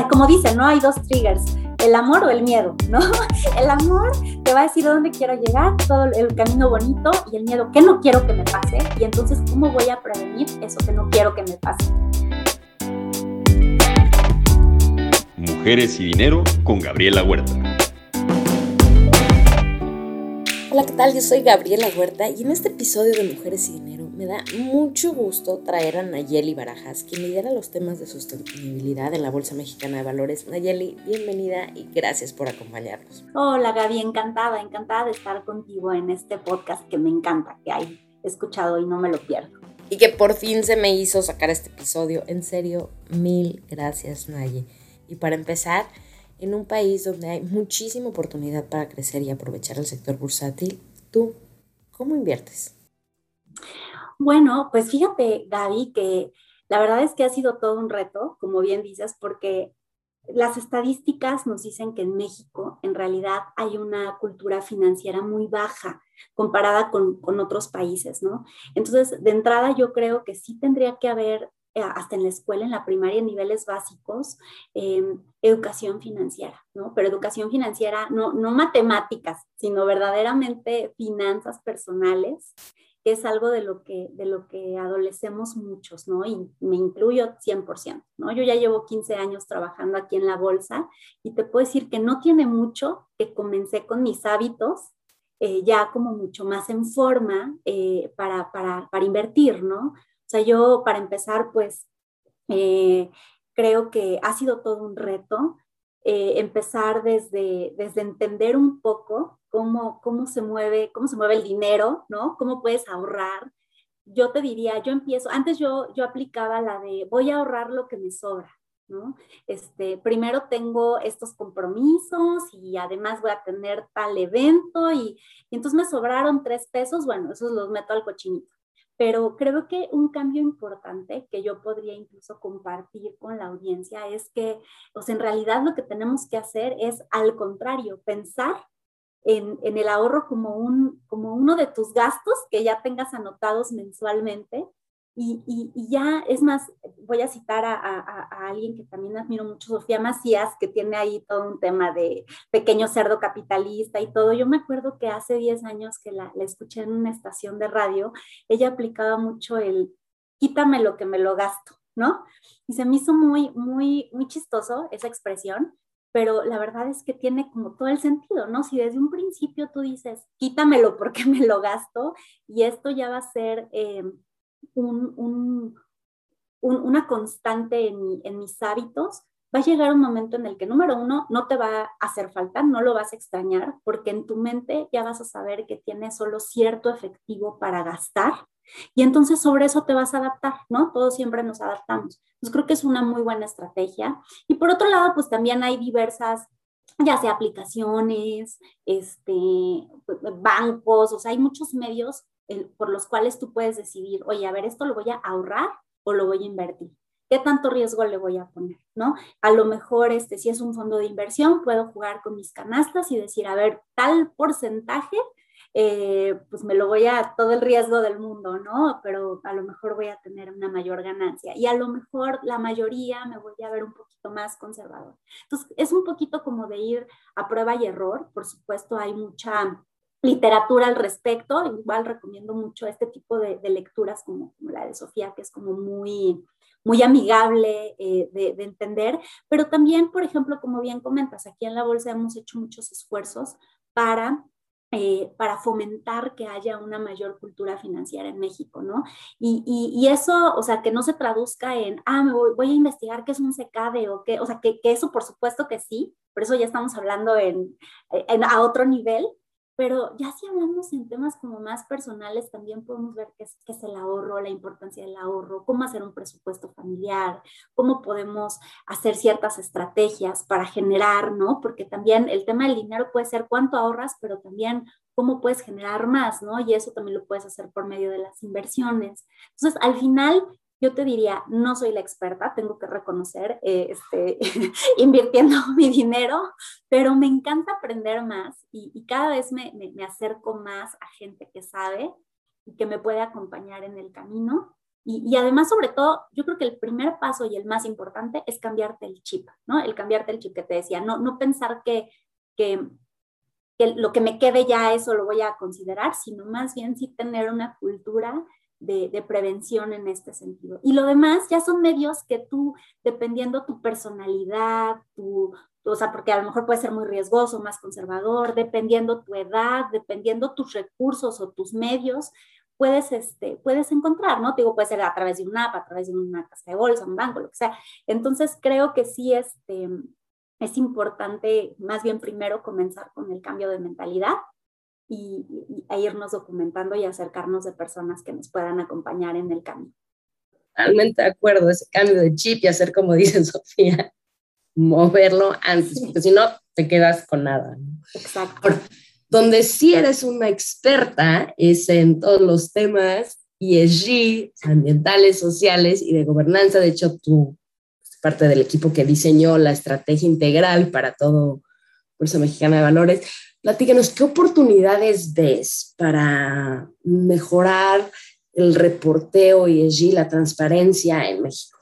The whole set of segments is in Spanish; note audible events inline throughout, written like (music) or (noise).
como dicen, ¿no? Hay dos triggers, el amor o el miedo, ¿no? (laughs) El amor te va a decir dónde quiero llegar, todo el camino bonito y el miedo, ¿qué no quiero que me pase? Y entonces, ¿cómo voy a prevenir eso que no quiero que me pase? Mujeres y Dinero con Gabriela Huerta. Hola, ¿qué tal? Yo soy Gabriela Huerta y en este episodio de Mujeres y Dinero me da mucho gusto traer a Nayeli Barajas, quien lidera los temas de sostenibilidad en la Bolsa Mexicana de Valores. Nayeli, bienvenida y gracias por acompañarnos. Hola Gaby, encantada, encantada de estar contigo en este podcast que me encanta, que hay escuchado y no me lo pierdo. Y que por fin se me hizo sacar este episodio. En serio, mil gracias Nayeli. Y para empezar, en un país donde hay muchísima oportunidad para crecer y aprovechar el sector bursátil, ¿tú cómo inviertes? Bueno, pues fíjate, Gaby, que la verdad es que ha sido todo un reto, como bien dices, porque las estadísticas nos dicen que en México en realidad hay una cultura financiera muy baja comparada con, otros países, ¿no? Entonces, de entrada yo creo que sí tendría que haber eh, hasta en la escuela, en la primaria, en niveles básicos, em, educación financiera, ¿no? Pero educación financiera, no, no matemáticas, sino verdaderamente finanzas personales, que es algo de lo que, de lo que adolecemos muchos, ¿no? Y me incluyo 100%, ¿no? Yo ya llevo 15 años trabajando aquí en la bolsa y te puedo decir que no tiene mucho que comencé con mis hábitos eh, ya como mucho más en forma eh, para, para, invertir, ¿no? sea, yo para empezar, pues eh, creo que ha sido todo un reto eh, empezar desde, desde entender un poco cómo, cómo, se mueve, cómo se mueve el dinero, ¿no? Cómo puedes ahorrar. Yo te diría, yo empiezo, antes yo, yo aplicaba la de voy a ahorrar lo que me sobra, ¿no? Este, primero tengo estos compromisos y además voy a tener tal evento y, y entonces me sobraron tres pesos, bueno, esos los meto al cochinito pero creo que un cambio importante que yo podría incluso compartir con la audiencia es que, en realidad lo que tenemos que hacer es al contrario, pensar en, en el ahorro como, un, como uno de tus gastos que ya tengas anotados mensualmente y, ya, es más, voy a citar a, alguien que también admiro mucho, Sofía Macías, que tiene ahí todo un tema de pequeño cerdo capitalista y todo. Yo me acuerdo que hace 10 años que la, la escuché en una estación de radio, ella aplicaba mucho el quítame lo que me lo gasto, ¿no? Y se me hizo muy, muy, muy chistoso esa expresión, pero la verdad es que tiene como todo el sentido, ¿no? Si desde un principio tú dices, quítamelo porque (laughs) me lo gasto y esto ya va a ser... Eh, un, una constante en, mis hábitos, va a llegar un momento en el que, número uno, no te va a hacer falta, no lo vas a extrañar, porque en tu mente ya vas a saber que tienes solo cierto efectivo para gastar y entonces sobre eso te vas a adaptar, ¿no? Todos siempre nos adaptamos. Entonces creo que es una muy buena estrategia. Y por otro lado, pues también hay diversas ya sea aplicaciones, este, bancos, o sea, hay muchos medios por los cuales tú puedes decidir, oye, a ver, esto lo voy a ahorrar o lo voy a invertir. ¿Qué tanto riesgo le voy a poner? ¿No? A lo mejor, este, si es un fondo de inversión, puedo jugar con mis canastas y decir, a ver, tal porcentaje, eh, pues me lo voy a todo el riesgo del mundo, ¿no? Pero a lo mejor voy a tener una mayor ganancia y a lo mejor la mayoría me voy a ver un poquito más conservador. Entonces, es un poquito como de ir a prueba y error. Por supuesto, hay mucha literatura al respecto. Igual recomiendo mucho este tipo de, lecturas como, la de Sofía, que es como muy, muy amigable eh, de, entender, pero también, por ejemplo, como bien comentas, aquí en la Bolsa hemos hecho muchos esfuerzos para... Eh, para fomentar que haya una mayor cultura financiera en México, ¿no? Y, y, eso, o sea, que no se traduzca en, ah, me voy, a investigar qué es un secade o qué, o sea, que, que, eso por supuesto que sí, por eso ya estamos hablando en, en, a otro nivel, pero ya si hablamos en temas como más personales, también podemos ver qué es, qué es, el ahorro, la importancia del ahorro, cómo hacer un presupuesto familiar, cómo podemos hacer ciertas estrategias para generar, ¿no? Porque también el tema del dinero puede ser cuánto ahorras, pero también cómo puedes generar más, ¿no? Y eso también lo puedes hacer por medio de las inversiones. Entonces, al final, yo te diría, no soy la experta, tengo que reconocer, eh, este, (laughs) invirtiendo (laughs) mi dinero, pero me encanta aprender más y, cada vez me, me, acerco más a gente que sabe y que me puede acompañar en el camino. Y, además, sobre todo, yo creo que el primer paso y el más importante es cambiarte el chip, ¿no? El cambiarte el chip que te decía, no, no pensar que, que, que lo que me quede ya eso lo voy a considerar, sino más bien sí tener una cultura de, de, prevención en este sentido. Y lo demás ya son medios que tú, dependiendo tu personalidad, tu, o sea, porque a lo mejor puede ser muy riesgoso, más conservador, dependiendo tu edad, dependiendo tus recursos o tus medios, puedes, este, puedes encontrar, ¿no? Te digo, puede ser a través de una app, a través de una casa de bolsa, un banco, lo que sea. Entonces, creo que sí este, es importante, más bien primero, comenzar con el cambio de mentalidad y, e irnos documentando y acercarnos de personas que nos puedan acompañar en el camino. Totalmente de acuerdo, ese cambio de chip y hacer como (laughs) dice Sofía, moverlo antes, porque si no te quedas con nada. Exacto. Donde sí eres una experta es en todos los temas ESG, ambientales, sociales y de gobernanza. De hecho, tú eres parte del equipo que diseñó la estrategia integral para todo Bolsa Mexicana de Valores. Platícanos, ¿qué oportunidades ves para mejorar el reporteo ESG, la transparencia en México?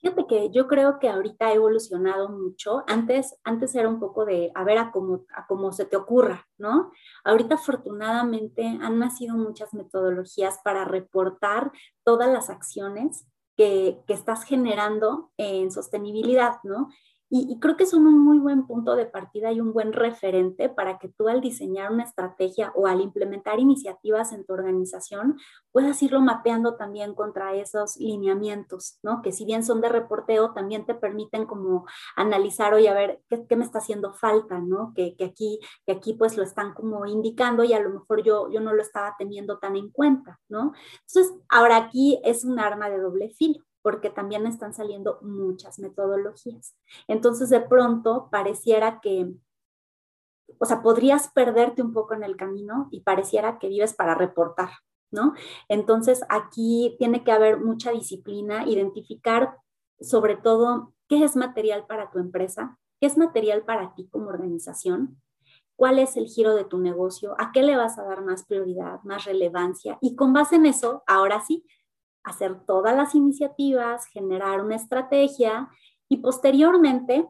Fíjate que yo creo que ahorita ha evolucionado mucho. Antes, antes era un poco de a ver a cómo, a cómo se te ocurra, ¿no? Ahorita afortunadamente han nacido muchas metodologías para reportar todas las acciones que, que estás generando en sostenibilidad, ¿no? Y, creo que son un muy buen punto de partida y un buen referente para que tú al diseñar una estrategia o al implementar iniciativas en tu organización puedas irlo mapeando también contra esos lineamientos, ¿no? Que si bien son de reporteo, también te permiten como analizar, oye, a ver, ¿qué, me está haciendo falta, ¿no? Que, que, aquí, que aquí pues lo están como indicando y a lo mejor yo, yo no lo estaba teniendo tan en cuenta, ¿no? Entonces, ahora aquí es un arma de doble filo porque también están saliendo muchas metodologías. Entonces, de pronto, pareciera que, o sea, podrías perderte un poco en el camino y pareciera que vives para reportar, ¿no? Entonces, aquí tiene que haber mucha disciplina, identificar sobre todo qué es material para tu empresa, qué es material para ti como organización, cuál es el giro de tu negocio, a qué le vas a dar más prioridad, más relevancia y con base en eso, ahora sí, hacer todas las iniciativas, generar una estrategia y posteriormente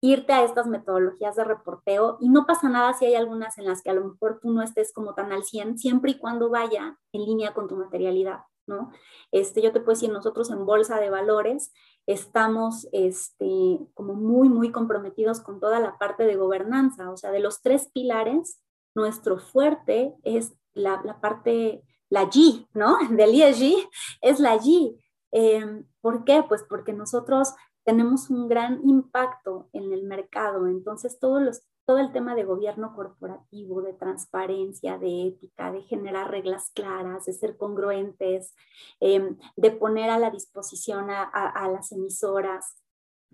irte a estas metodologías de reporteo y no pasa nada si hay algunas en las que a lo mejor tú no estés como tan al 100, siempre y cuando vaya en línea con tu materialidad, ¿no? Este, yo te puedo decir, nosotros en Bolsa de Valores estamos este, como muy, muy comprometidos con toda la parte de gobernanza, o sea, de los tres pilares, nuestro fuerte es la, la parte la G, ¿no? (laughs) Del ESG es la G. Em, ¿Por qué? Pues porque nosotros tenemos un gran impacto en el mercado, entonces todo el tema de gobierno corporativo, de transparencia, de ética, de generar reglas claras, de ser congruentes, em, de poner a la disposición a, las emisoras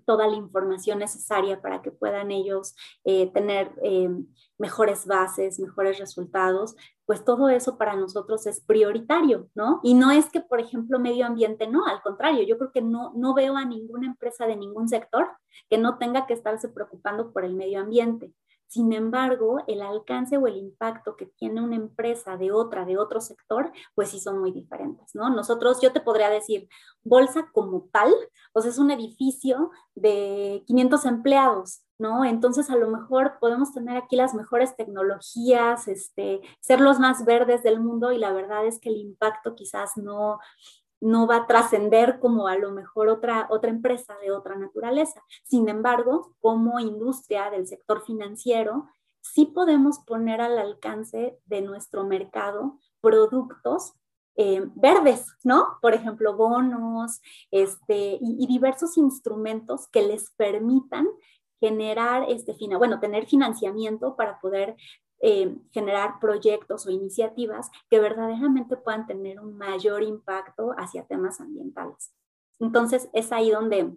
toda la información necesaria para que puedan ellos eh, tener em, mejores bases, mejores resultados, pues todo eso para nosotros es prioritario, ¿no? Y no es que, por ejemplo, medio ambiente, no, al contrario, yo creo que no, no veo a ninguna empresa de ningún sector que no tenga que estarse preocupando por el medio ambiente. Sin embargo, el alcance o el impacto que tiene una empresa de otra, de otro sector, pues sí son muy diferentes, ¿no? Nosotros, yo te podría decir, Bolsa como tal, pues es un edificio de 500 empleados, ¿no? Entonces, a lo mejor podemos tener aquí las mejores tecnologías, este, ser los más verdes del mundo y la verdad es que el impacto quizás no, no va a trascender como a lo mejor otra, otra empresa de otra naturaleza. Sin embargo, como industria del sector financiero, sí podemos poner al alcance de nuestro mercado productos eh, verdes, ¿no? Por ejemplo, bonos este, y, diversos instrumentos que les permitan generar, este, bueno, tener financiamiento para poder eh, generar proyectos o iniciativas que verdaderamente puedan tener un mayor impacto hacia temas ambientales. Entonces, es ahí donde,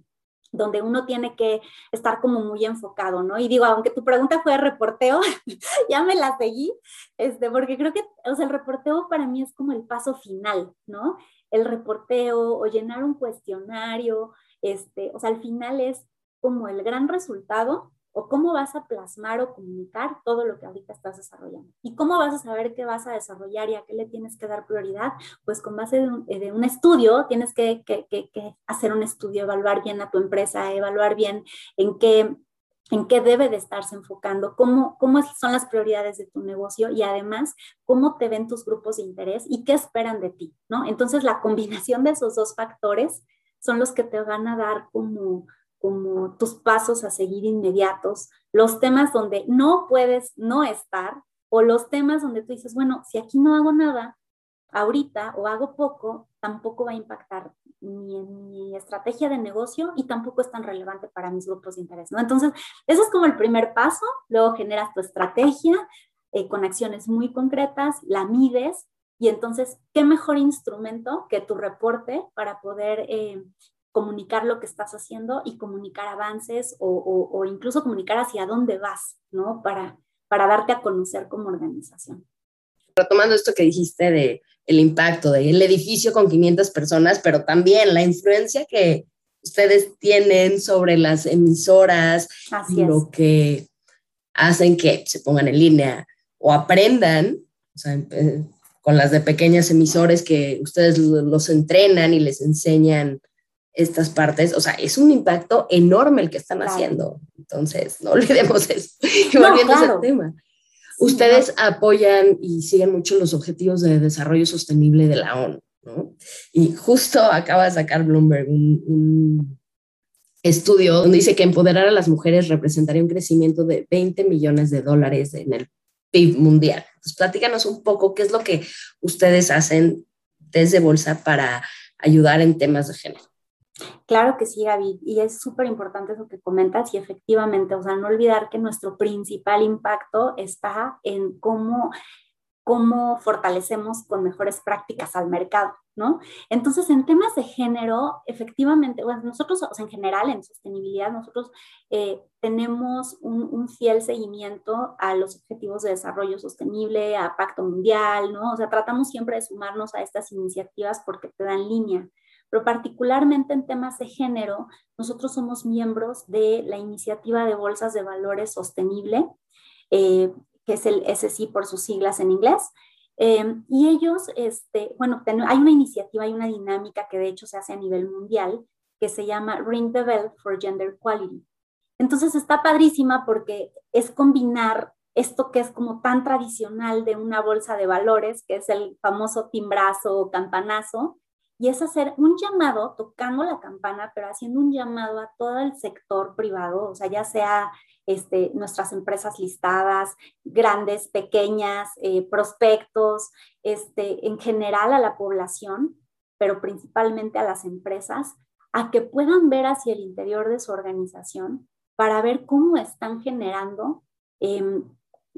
donde uno tiene que estar como muy enfocado, ¿no? Y digo, aunque tu pregunta fue de reporteo, (laughs) ya me la seguí, este, porque creo que, o sea, el reporteo para mí es como el paso final, ¿no? El reporteo o llenar un cuestionario, este, o sea, al final es como el gran resultado o cómo vas a plasmar o comunicar todo lo que ahorita estás desarrollando. ¿Y cómo vas a saber qué vas a desarrollar y a qué le tienes que dar prioridad? Pues con base de un, un estudio, tienes que, que, hacer un estudio, evaluar bien a tu empresa, evaluar bien en qué en qué debe de estarse enfocando, cómo, cómo son las prioridades de tu negocio y además cómo te ven tus grupos de interés y qué esperan de ti, ¿no? Entonces la combinación de esos dos factores son los que te van a dar como, como tus pasos a seguir inmediatos, los temas donde no puedes no estar o los temas donde tú dices, bueno, si aquí no hago nada ahorita o hago poco, tampoco va a impactar ni en mi estrategia de negocio y tampoco es tan relevante para mis grupos de interés, ¿no? Entonces, eso es como el primer paso, luego generas tu estrategia eh, con acciones muy concretas, la mides y entonces, ¿qué mejor instrumento que tu reporte para poder eh, comunicar lo que estás haciendo y comunicar avances o, o, o, incluso comunicar hacia dónde vas, ¿no? Para, para darte a conocer como organización. Retomando esto que dijiste de el impacto del edificio con 500 personas, pero también la influencia que ustedes tienen sobre las emisoras, y lo que hacen que se pongan en línea o aprendan, o sea, eh, con las de pequeñas emisores que ustedes los entrenan y les enseñan estas partes, o sea, es un impacto enorme el que están haciendo. Entonces, no olvidemos (laughs) eso. Y volviendo al tema. Ustedes apoyan y siguen mucho los objetivos de desarrollo sostenible de la ONU, ¿no? Y justo acaba de sacar Bloomberg un, un estudio donde dice que empoderar a las mujeres representaría un crecimiento de 20 millones de dólares en el PIB mundial. Entonces, platícanos un poco qué es lo que ustedes hacen desde Bolsa para ayudar en temas de género. Claro que sí, Gaby, y es súper importante eso que comentas y efectivamente, o sea, no olvidar que nuestro principal impacto está en cómo, cómo fortalecemos con mejores prácticas al mercado, ¿no? Entonces, en temas de género, efectivamente, bueno, nosotros, o sea, en general, en sostenibilidad, nosotros eh, tenemos un, un, fiel seguimiento a los objetivos de desarrollo sostenible, a Pacto Mundial, ¿no? O sea, tratamos siempre de sumarnos a estas iniciativas porque te dan línea pero particularmente en temas de género, nosotros somos miembros de la iniciativa de bolsas de valores sostenible, eh, que es el SSI por sus siglas en inglés. Eh, y ellos, este, bueno, hay una iniciativa, hay una dinámica que de hecho se hace a nivel mundial que se llama Ring the Bell for Gender Equality. Entonces está padrísima porque es combinar esto que es como tan tradicional de una bolsa de valores, que es el famoso timbrazo o campanazo, y es hacer un llamado, tocando la campana, pero haciendo un llamado a todo el sector privado, o sea, ya sea este, nuestras empresas listadas, grandes, pequeñas, eh, prospectos, este, en general a la población, pero principalmente a las empresas, a que puedan ver hacia el interior de su organización para ver cómo están generando eh,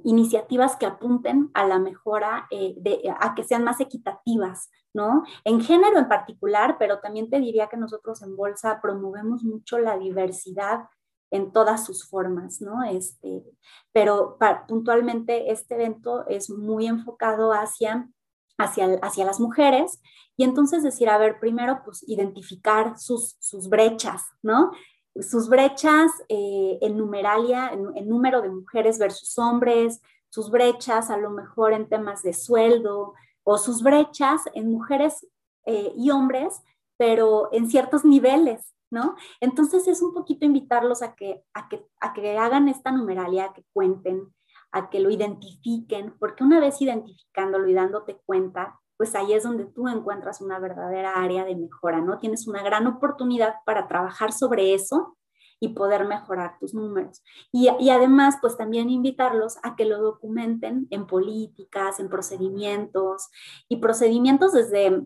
iniciativas que apunten a la mejora, eh, de, a que sean más equitativas, ¿no? En género en particular, pero también te diría que nosotros en Bolsa promovemos mucho la diversidad en todas sus formas, ¿no? Este, pero puntualmente este evento es muy enfocado hacia, hacia, hacia las mujeres y entonces decir, a ver, primero pues identificar sus, sus brechas, ¿no? Sus brechas eh, en numeralia, en, número de mujeres versus hombres, sus brechas a lo mejor en temas de sueldo o sus brechas en mujeres eh, y hombres, pero en ciertos niveles, ¿no? Entonces es un poquito invitarlos a que, a que, a que hagan esta numeralia, a que cuenten, a que lo identifiquen, porque una vez identificándolo y dándote cuenta, pues ahí es donde tú encuentras una verdadera área de mejora, ¿no? Tienes una gran oportunidad para trabajar sobre eso y poder mejorar tus números. Y, y, además, pues también invitarlos a que lo documenten en políticas, en procedimientos y procedimientos desde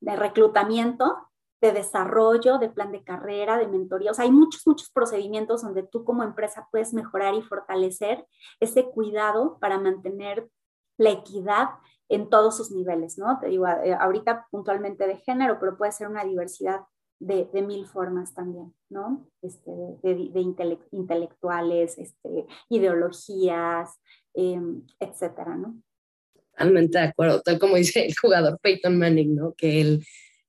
de reclutamiento, de desarrollo, de plan de carrera, de mentoría. O sea, hay muchos, muchos procedimientos donde tú como empresa puedes mejorar y fortalecer ese cuidado para mantener la equidad en todos sus niveles, ¿no? Te digo, eh, ahorita puntualmente de género, pero puede ser una diversidad de, de mil formas también, ¿no? Este, de, de intelectuales, este, ideologías, eh, etcétera, ¿no? Totalmente de acuerdo, tal como dice el jugador Peyton Manning, ¿no? Que el,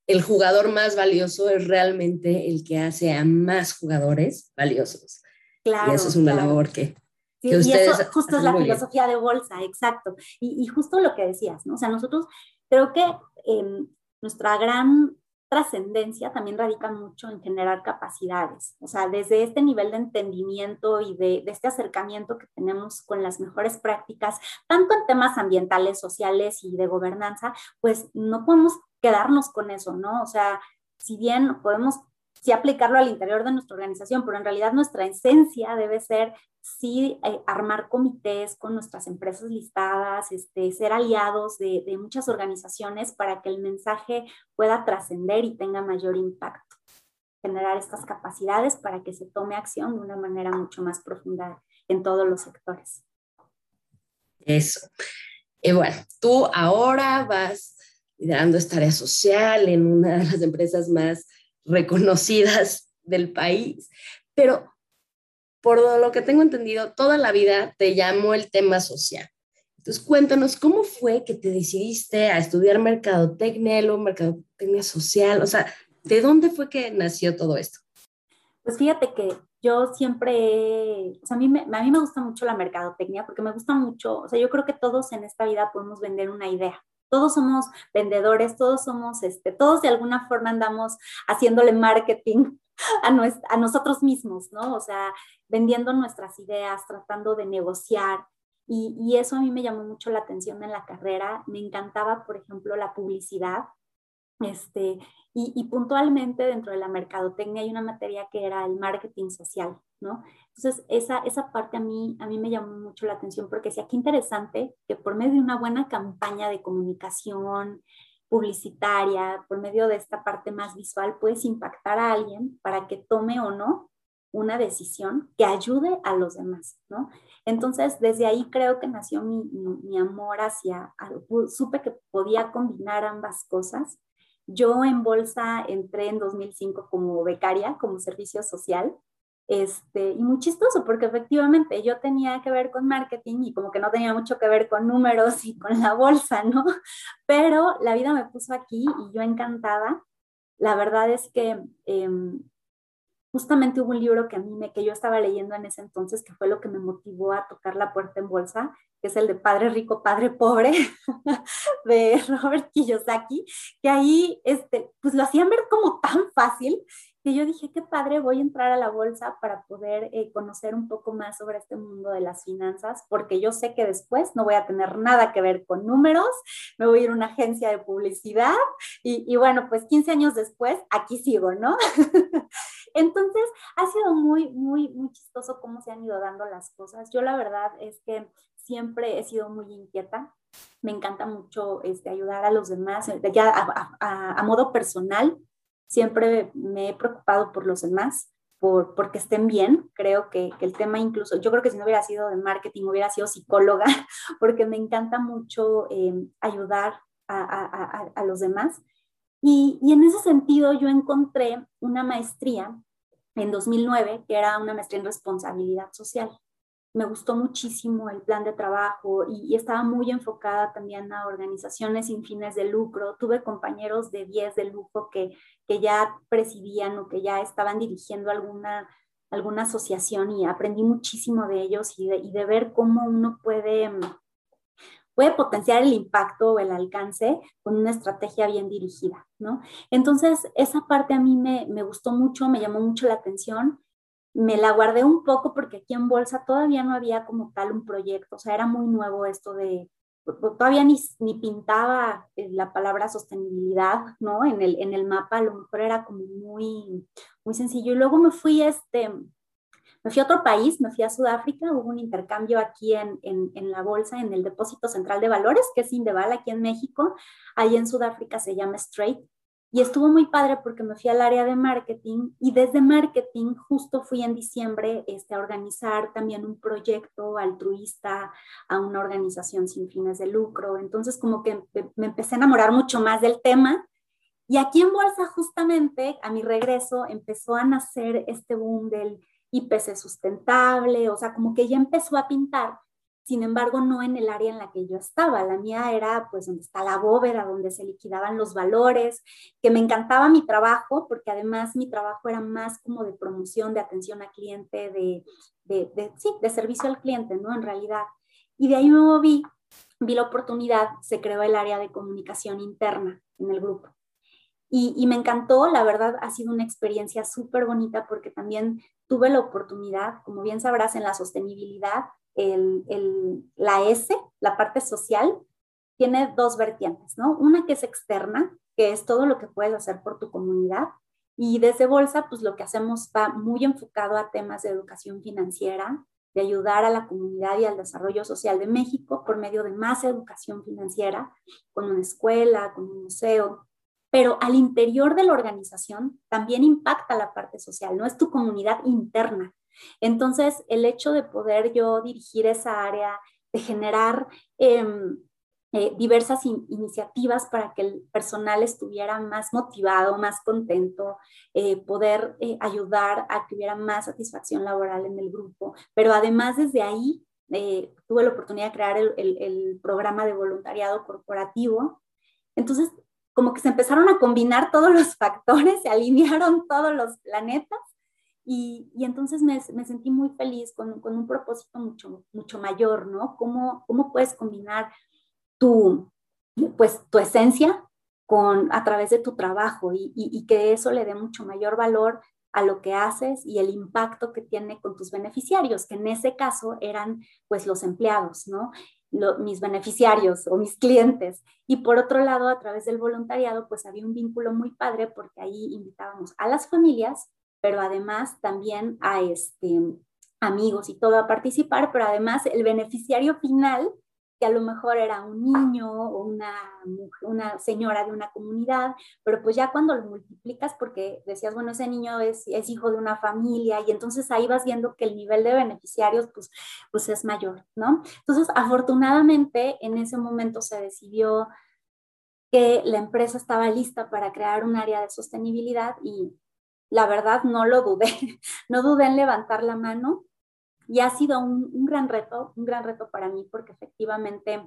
el jugador más valioso es realmente el que hace a más jugadores valiosos. Claro. Y eso es una labor que, y eso justo es la filosofía de bolsa, exacto. Y, y, justo lo que decías, ¿no? O sea, nosotros creo que eh, nuestra gran trascendencia también radica mucho en generar capacidades, o sea, desde este nivel de entendimiento y de, de, este acercamiento que tenemos con las mejores prácticas, tanto en temas ambientales, sociales y de gobernanza, pues no podemos quedarnos con eso, ¿no? O sea, si bien podemos sí aplicarlo al interior de nuestra organización, pero en realidad nuestra esencia debe ser sí eh, armar comités con nuestras empresas listadas, este, ser aliados de, de muchas organizaciones para que el mensaje pueda trascender y tenga mayor impacto. Generar estas capacidades para que se tome acción de una manera mucho más profunda en todos los sectores. Eso. Y bueno, tú ahora vas liderando esta área social en una de las empresas más reconocidas del país, pero por lo que tengo entendido, toda la vida te llamó el tema social. Entonces, cuéntanos, ¿cómo fue que te decidiste a estudiar mercadotecnia, luego mercadotecnia social? O sea, ¿de dónde fue que nació todo esto? Pues fíjate que yo siempre, o sea, a mí, me, a mí me gusta mucho la mercadotecnia porque me gusta mucho, o sea, yo creo que todos en esta vida podemos vender una idea, todos somos vendedores, todos somos, este, todos de alguna forma andamos haciéndole marketing (laughs) a, a nosotros mismos, ¿no? O sea, vendiendo nuestras ideas, tratando de negociar. Y, y, eso a mí me llamó mucho la atención en la carrera. Me encantaba, por ejemplo, la publicidad. Este, y, y, puntualmente dentro de la mercadotecnia hay una materia que era el marketing social, ¿no? Entonces, esa, esa parte a mí, a mí me llamó mucho la atención porque decía, qué interesante que por medio de una buena campaña de comunicación publicitaria, por medio de esta parte más visual, puedes impactar a alguien para que tome o no una decisión que ayude a los demás, ¿no? Entonces, desde ahí creo que nació mi, mi, amor hacia, supe que podía combinar ambas cosas. Yo en Bolsa entré en 2005 como becaria, como servicio social, este, y muy chistoso porque efectivamente yo tenía que ver con marketing y como que no tenía mucho que ver con números y con la bolsa, ¿no? (laughs) Pero la vida me puso aquí y yo encantada. La verdad es que em, justamente hubo un libro que a mí me, que yo estaba leyendo en ese entonces, que fue lo que me motivó a tocar la puerta en bolsa, que es el de Padre Rico, Padre Pobre, (laughs) de Robert Kiyosaki, que ahí, este, pues lo hacían ver como tan fácil que yo dije, qué padre, voy a entrar a la bolsa para poder eh, conocer un poco más sobre este mundo de las finanzas, porque yo sé que después no voy a tener nada que ver con números, me voy a ir a una agencia de publicidad y, y bueno, pues 15 años después, aquí sigo, ¿no? (laughs) Entonces, ha sido muy, muy, muy chistoso cómo se han ido dando las cosas. Yo la verdad es que siempre he sido muy inquieta. Me encanta mucho este, ayudar a los demás, ya a, a, a modo personal siempre me he preocupado por los demás, por, porque estén bien. Creo que, el tema incluso, yo creo que si no hubiera sido de marketing, hubiera sido psicóloga, (laughs) porque me encanta mucho eh, ayudar a, a, a, los demás. Y, y en ese sentido yo encontré una maestría en 2009, que era una maestría en responsabilidad social me gustó muchísimo el plan de trabajo y, estaba muy enfocada también a organizaciones sin fines de lucro. Tuve compañeros de 10 de lujo que, que ya presidían o que ya estaban dirigiendo alguna, alguna asociación y aprendí muchísimo de ellos y de, y de ver cómo uno puede, puede potenciar el impacto o el alcance con una estrategia bien dirigida, ¿no? Entonces, esa parte a mí me, me gustó mucho, me llamó mucho la atención me la guardé un poco porque aquí en Bolsa todavía no había como tal un proyecto, o sea, era muy nuevo esto de, todavía ni, ni pintaba eh, la palabra sostenibilidad, ¿no? En el, en el mapa a lo mejor era como muy, muy sencillo. Y luego me fui, este, me fui a otro país, me fui a Sudáfrica, hubo un intercambio aquí en, en, en la bolsa, en el Depósito Central de Valores, que es Indeval aquí en México. Ahí en Sudáfrica se llama Straight y estuvo muy padre porque me fui al área de marketing y desde marketing justo fui en diciembre este, a organizar también un proyecto altruista a una organización sin fines de lucro. Entonces como que me empecé a enamorar mucho más del tema. Y aquí en Bolsa justamente a mi regreso empezó a nacer este boom del IPC sustentable, o sea, como que ya empezó a pintar sin embargo, no en el área en la que yo estaba. La mía era pues donde está la bóveda, donde se liquidaban los valores, que me encantaba mi trabajo, porque además mi trabajo era más como de promoción, de atención al cliente, de, de, sí, de servicio al cliente, ¿no? En realidad. Y de ahí me moví, vi la oportunidad, se creó el área de comunicación interna en el grupo. Y, me encantó, la verdad ha sido una experiencia súper bonita porque también tuve la oportunidad, como bien sabrás, en la sostenibilidad, el, la S, la parte social, tiene dos vertientes, ¿no? Una que es externa, que es todo lo que puedes hacer por tu comunidad, y desde Bolsa, pues lo que hacemos va muy enfocado a temas de educación financiera, de ayudar a la comunidad y al desarrollo social de México por medio de más educación financiera, con una escuela, con un museo. Pero al interior de la organización también impacta la parte social, no es tu comunidad interna. Entonces, el hecho de poder yo dirigir esa área, de generar em, eh, diversas iniciativas para que el personal estuviera más motivado, más contento, eh, poder eh, ayudar a que hubiera más satisfacción laboral en el grupo. Pero además desde ahí tuve la oportunidad de crear el, programa de voluntariado corporativo. Entonces, como que se empezaron a combinar todos los (laughs) factores, se alinearon todos los planetas y, entonces me, sentí muy feliz con, con, un propósito mucho, mucho mayor, ¿no? ¿Cómo, ¿Cómo puedes combinar tu, pues, tu esencia con, a través de tu trabajo y, y, que eso le dé mucho mayor valor a lo que haces y el impacto que tiene con tus beneficiarios, que en ese caso eran pues los empleados, ¿no? mis beneficiarios o mis clientes. Y por otro lado, a través del voluntariado, pues había un vínculo muy padre porque ahí invitábamos a las familias, pero además también a este, amigos y todo a participar, pero además el beneficiario final que a lo mejor era un niño o una, una señora de una comunidad, pero pues ya cuando lo multiplicas, porque decías, bueno, ese niño es, es hijo de una familia y entonces ahí vas viendo que el nivel de beneficiarios pues, pues es mayor, ¿no? Entonces, afortunadamente, en ese momento se decidió que la empresa estaba lista para crear un área de sostenibilidad y la verdad no lo dudé, (laughs) no dudé en levantar la mano y ha sido un, gran reto, un gran reto para mí porque efectivamente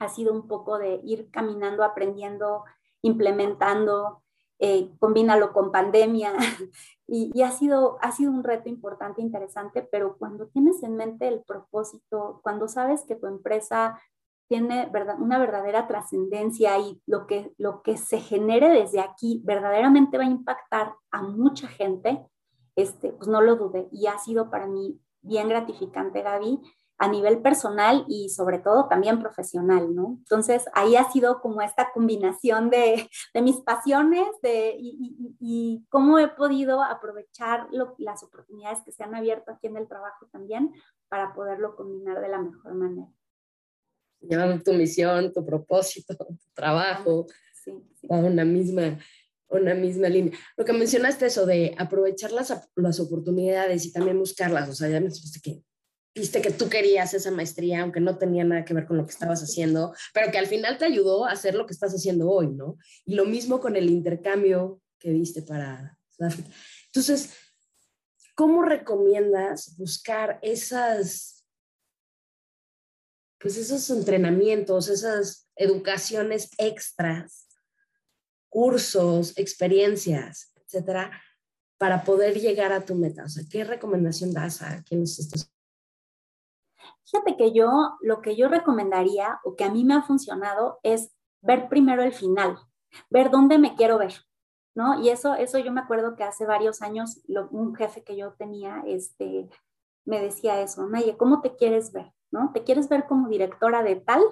ha sido un poco de ir caminando, aprendiendo, implementando, eh, combínalo con pandemia (laughs) y, ha, sido, ha sido un reto importante, interesante, pero cuando tienes en mente el propósito, cuando sabes que tu empresa tiene una verdadera trascendencia y lo que, lo que se genere desde aquí verdaderamente va a impactar a mucha gente, este, pues no lo dudé y ha sido para mí bien gratificante, Gaby, a nivel personal y sobre todo también profesional, ¿no? Entonces, ahí ha sido como esta combinación de, de mis pasiones de, y, y, cómo he podido aprovechar las oportunidades que se han abierto aquí en el trabajo también para poderlo combinar de la mejor manera. Llevando tu misión, tu propósito, tu trabajo, sí, sí. a una misma una misma línea. Lo que mencionaste eso de aprovechar las, las oportunidades y también buscarlas, o sea, ya me dijiste que viste que tú querías esa maestría, aunque no tenía nada que ver con lo que estabas haciendo, pero que al final te ayudó a hacer lo que estás haciendo hoy, ¿no? Y lo mismo con el intercambio que viste para Sudáfrica. Entonces, ¿cómo recomiendas buscar esas, pues esos entrenamientos, esas educaciones extras cursos, experiencias, etcétera, para poder llegar a tu meta? O sea, ¿qué recomendación das a quienes están? Fíjate que yo, lo que yo recomendaría o que a mí me ha funcionado es ver primero el final, ver dónde me quiero ver, ¿no? Y eso, eso yo me acuerdo que hace varios años un jefe que yo tenía, este, me decía eso, Naye, ¿cómo te quieres ver? ¿No? ¿Te quieres ver como directora de tal,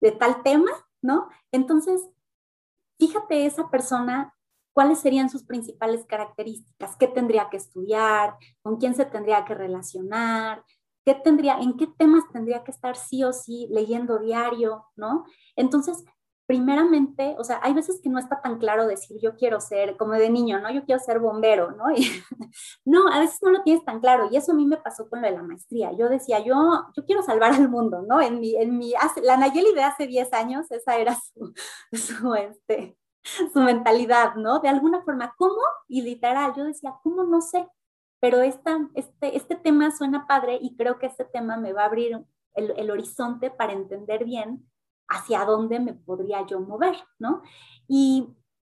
de tal tema? ¿No? Entonces, fíjate esa persona, cuáles serían sus principales características, qué tendría que estudiar, con quién se tendría que relacionar, qué tendría, en qué temas tendría que estar sí o sí leyendo diario, ¿no? Entonces, primeramente, o sea, hay veces que no está tan claro decir yo quiero ser, como de niño, ¿no? Yo quiero ser bombero, ¿no? (laughs) Y, no, a veces no lo tienes tan claro y eso a mí me pasó con lo de la maestría. Yo decía, yo, yo quiero salvar al mundo, ¿no? En mi, en mi, la Nayeli de hace 10 años, esa era su, (laughs) su, este, su mentalidad, ¿no? De alguna forma, ¿cómo? Y literal, yo decía, ¿cómo? No sé, pero esta, este, este tema suena padre y creo que este tema me va a abrir el, el horizonte para entender bien hacia dónde me podría yo mover, ¿no? Y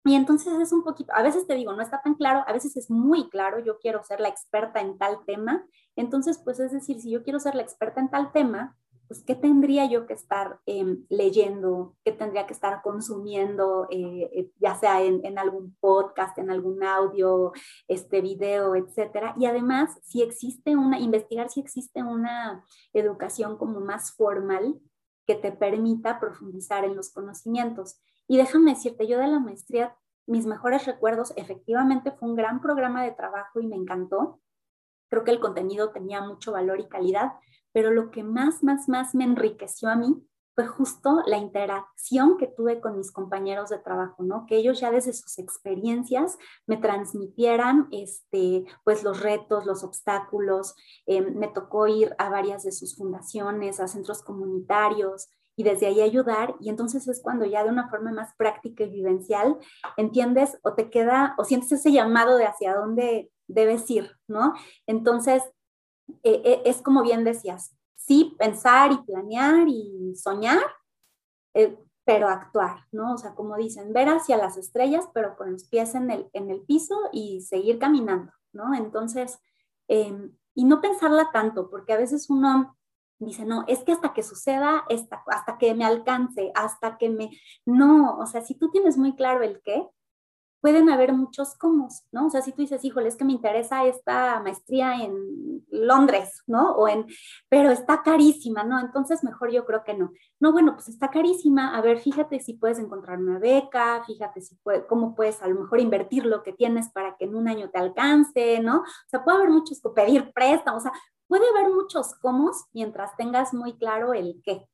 Y entonces es un poquito, a veces te digo, no está tan claro, a veces es muy claro, yo quiero ser la experta en tal tema. Entonces, pues es decir, si yo quiero ser la experta en tal tema, pues ¿qué tendría yo que estar em, leyendo? ¿Qué tendría que estar consumiendo, eh, eh, ya sea en, en, algún podcast, en algún audio, este video, etcétera? Y además, si existe una, investigar si existe una educación como más formal que te permita profundizar en los conocimientos. Y déjame decirte, yo de la maestría, mis mejores recuerdos, efectivamente fue un gran programa de trabajo y me encantó. Creo que el contenido tenía mucho valor y calidad, pero lo que más, más, más me enriqueció a mí fue justo la interacción que tuve con mis compañeros de trabajo, ¿no? Que ellos ya desde sus experiencias me transmitieran, este, pues los retos, los obstáculos. Eh, me tocó ir a varias de sus fundaciones, a centros comunitarios, y desde ahí ayudar. Y entonces es cuando ya de una forma más práctica y vivencial entiendes o te queda o sientes ese llamado de hacia dónde debes ir, ¿no? Entonces, eh, eh, es como bien decías, sí, pensar y planear y soñar, eh, pero actuar, ¿no? O sea, como dicen, ver hacia las estrellas, pero con los pies en el, en el piso y seguir caminando, ¿no? Entonces, em, y no pensarla tanto, porque a veces uno dice, no, es que hasta que suceda, hasta, hasta que me alcance, hasta que me... No, o sea, si tú tienes muy claro el qué, pueden haber muchos cómo, ¿no? O sea, si tú dices, híjole, es que me interesa esta maestría en Londres, ¿no? O en, pero está carísima, ¿no? Entonces mejor yo creo que no. No, bueno, pues está carísima. A ver, fíjate si puedes encontrar una beca, fíjate si cómo puedes a lo mejor invertir lo que tienes para que en un año te alcance, ¿no? O sea, puede haber muchos, pedir préstamos, o sea, puede haber muchos cómo mientras tengas muy claro el qué.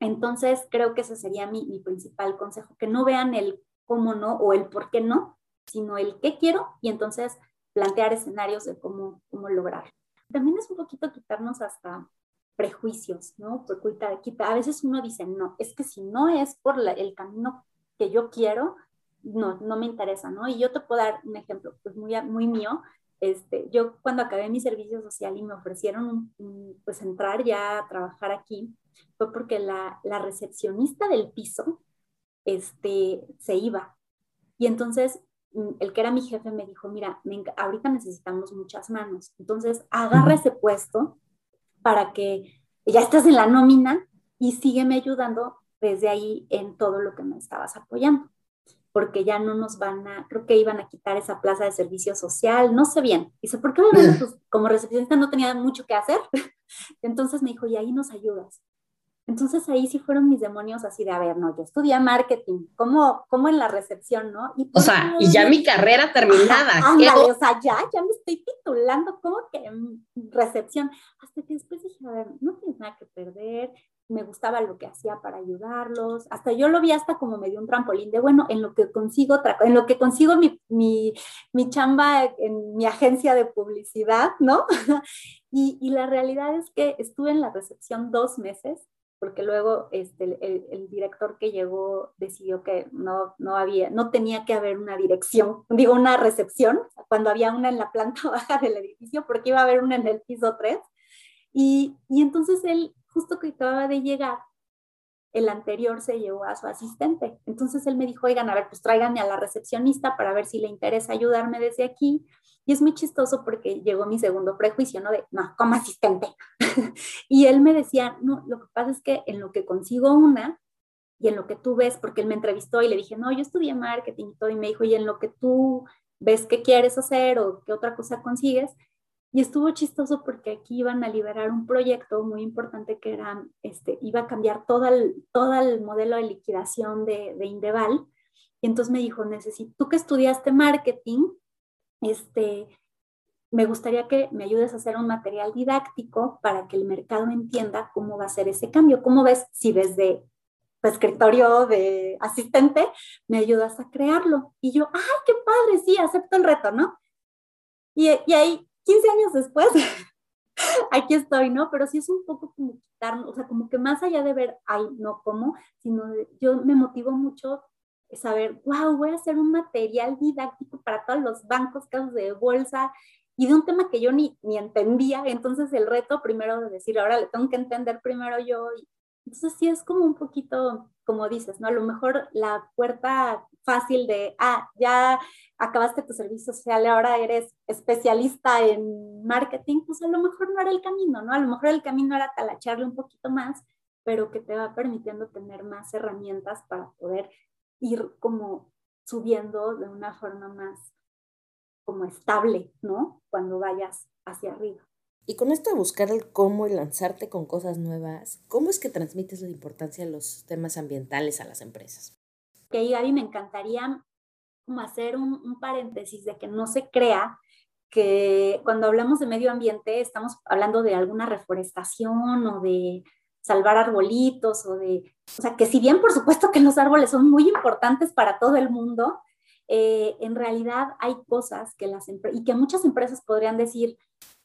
Entonces, creo que ese sería mi, mi principal consejo, que no vean el cómo no o el por qué no, sino el qué quiero y entonces plantear escenarios de cómo, cómo lograrlo. También es un poquito quitarnos hasta prejuicios, ¿no? Porque a veces uno dice, no, es que si no es por el camino que yo quiero, no, no me interesa, ¿no? Y yo te puedo dar un ejemplo, pues muy, muy mío. Este, yo cuando acabé mi servicio social y me ofrecieron pues entrar ya a trabajar aquí, fue porque la, la recepcionista del piso este, se iba. Y entonces mm, el que era mi jefe me dijo, mira, ahorita necesitamos muchas manos, entonces agarra ese puesto para que ya estás en la nómina y sígueme ayudando desde ahí en todo lo que me estabas apoyando, porque ya no nos van a, creo que iban a quitar esa plaza de servicio social, no sé bien. Dice, ¿por qué pues, como recepcionista no tenía mucho que hacer? (laughs) Entonces me dijo, y ahí nos ayudas. Entonces ahí sí fueron mis demonios así de, a ver, no, yo estudié marketing, ¿cómo, cómo en la recepción, no? o sea, y ya mi carrera terminada. ándale, o sea, ya, ya me estoy titulando, ¿cómo que en recepción? Hasta que después dije, a ver, no tienes nada que perder, me gustaba lo que hacía para ayudarlos, hasta yo lo vi hasta como me dio un trampolín de, bueno, en lo que consigo, en lo que consigo mi, mi, mi chamba en mi agencia de publicidad, ¿no? (laughs) y, y la realidad es que estuve en la recepción dos meses porque luego este, el, director que llegó decidió que no, no, había, no tenía que haber una dirección, (laughs) digo, una recepción, cuando había una en la planta (laughs) baja del edificio, porque iba a haber una en el piso 3. Y, y entonces él, justo que acababa de llegar, el anterior se llevó a su asistente. Entonces él me dijo, oigan, a ver, pues tráiganme a la recepcionista para ver si le interesa ayudarme desde aquí. Y es muy chistoso porque llegó mi segundo prejuicio, ¿no? De, no, como asistente. (laughs) y él me decía, no, lo que pasa es que en lo que consigo una y en lo que tú ves, porque él me entrevistó y le dije, no, yo estudié marketing y todo, y me dijo, y en lo que tú ves que quieres hacer o qué otra cosa consigues. Y estuvo chistoso porque aquí iban a liberar un proyecto muy importante que era, este, iba a cambiar todo el, todo el modelo de liquidación de, de Indeval. Y entonces me dijo, necesito, tú que estudiaste marketing, este, me gustaría que me ayudes a hacer un material didáctico para que el mercado entienda cómo va a ser ese cambio. ¿Cómo ves si desde tu escritorio de asistente me ayudas a crearlo? Y yo, ¡ay, qué padre! Sí, acepto el reto, ¿no? Y, y ahí, 15 años después, (laughs) aquí estoy, ¿no? Pero sí es un poco como quitarnos, o sea, como que más allá de ver, ay, no, ¿cómo? Sino yo me motivo mucho saber, wow, voy a hacer un material didáctico para todos los bancos, casos de bolsa y de un tema que yo ni, ni entendía. Entonces el reto primero de decir, ahora le tengo que entender primero yo Entonces sí es como un poquito, como dices, ¿no? A lo mejor la puerta fácil de, ah, ya acabaste tu servicio social, ahora eres especialista en marketing, pues a lo mejor no era el camino, ¿no? A lo mejor el camino era talacharle un poquito más, pero que te va permitiendo tener más herramientas para poder ir como subiendo de una forma más como estable, ¿no? Cuando vayas hacia arriba. Y con esto de buscar el cómo y lanzarte con cosas nuevas, ¿cómo es que transmites la importancia de los temas ambientales a las empresas? Que Gaby, me encantaría como hacer un, un paréntesis de que no se crea que cuando hablamos de medio ambiente estamos hablando de alguna reforestación o de salvar arbolitos o de, o sea, que si bien por supuesto que los árboles son muy importantes para todo el mundo, eh, en realidad hay cosas que las y que muchas empresas podrían decir,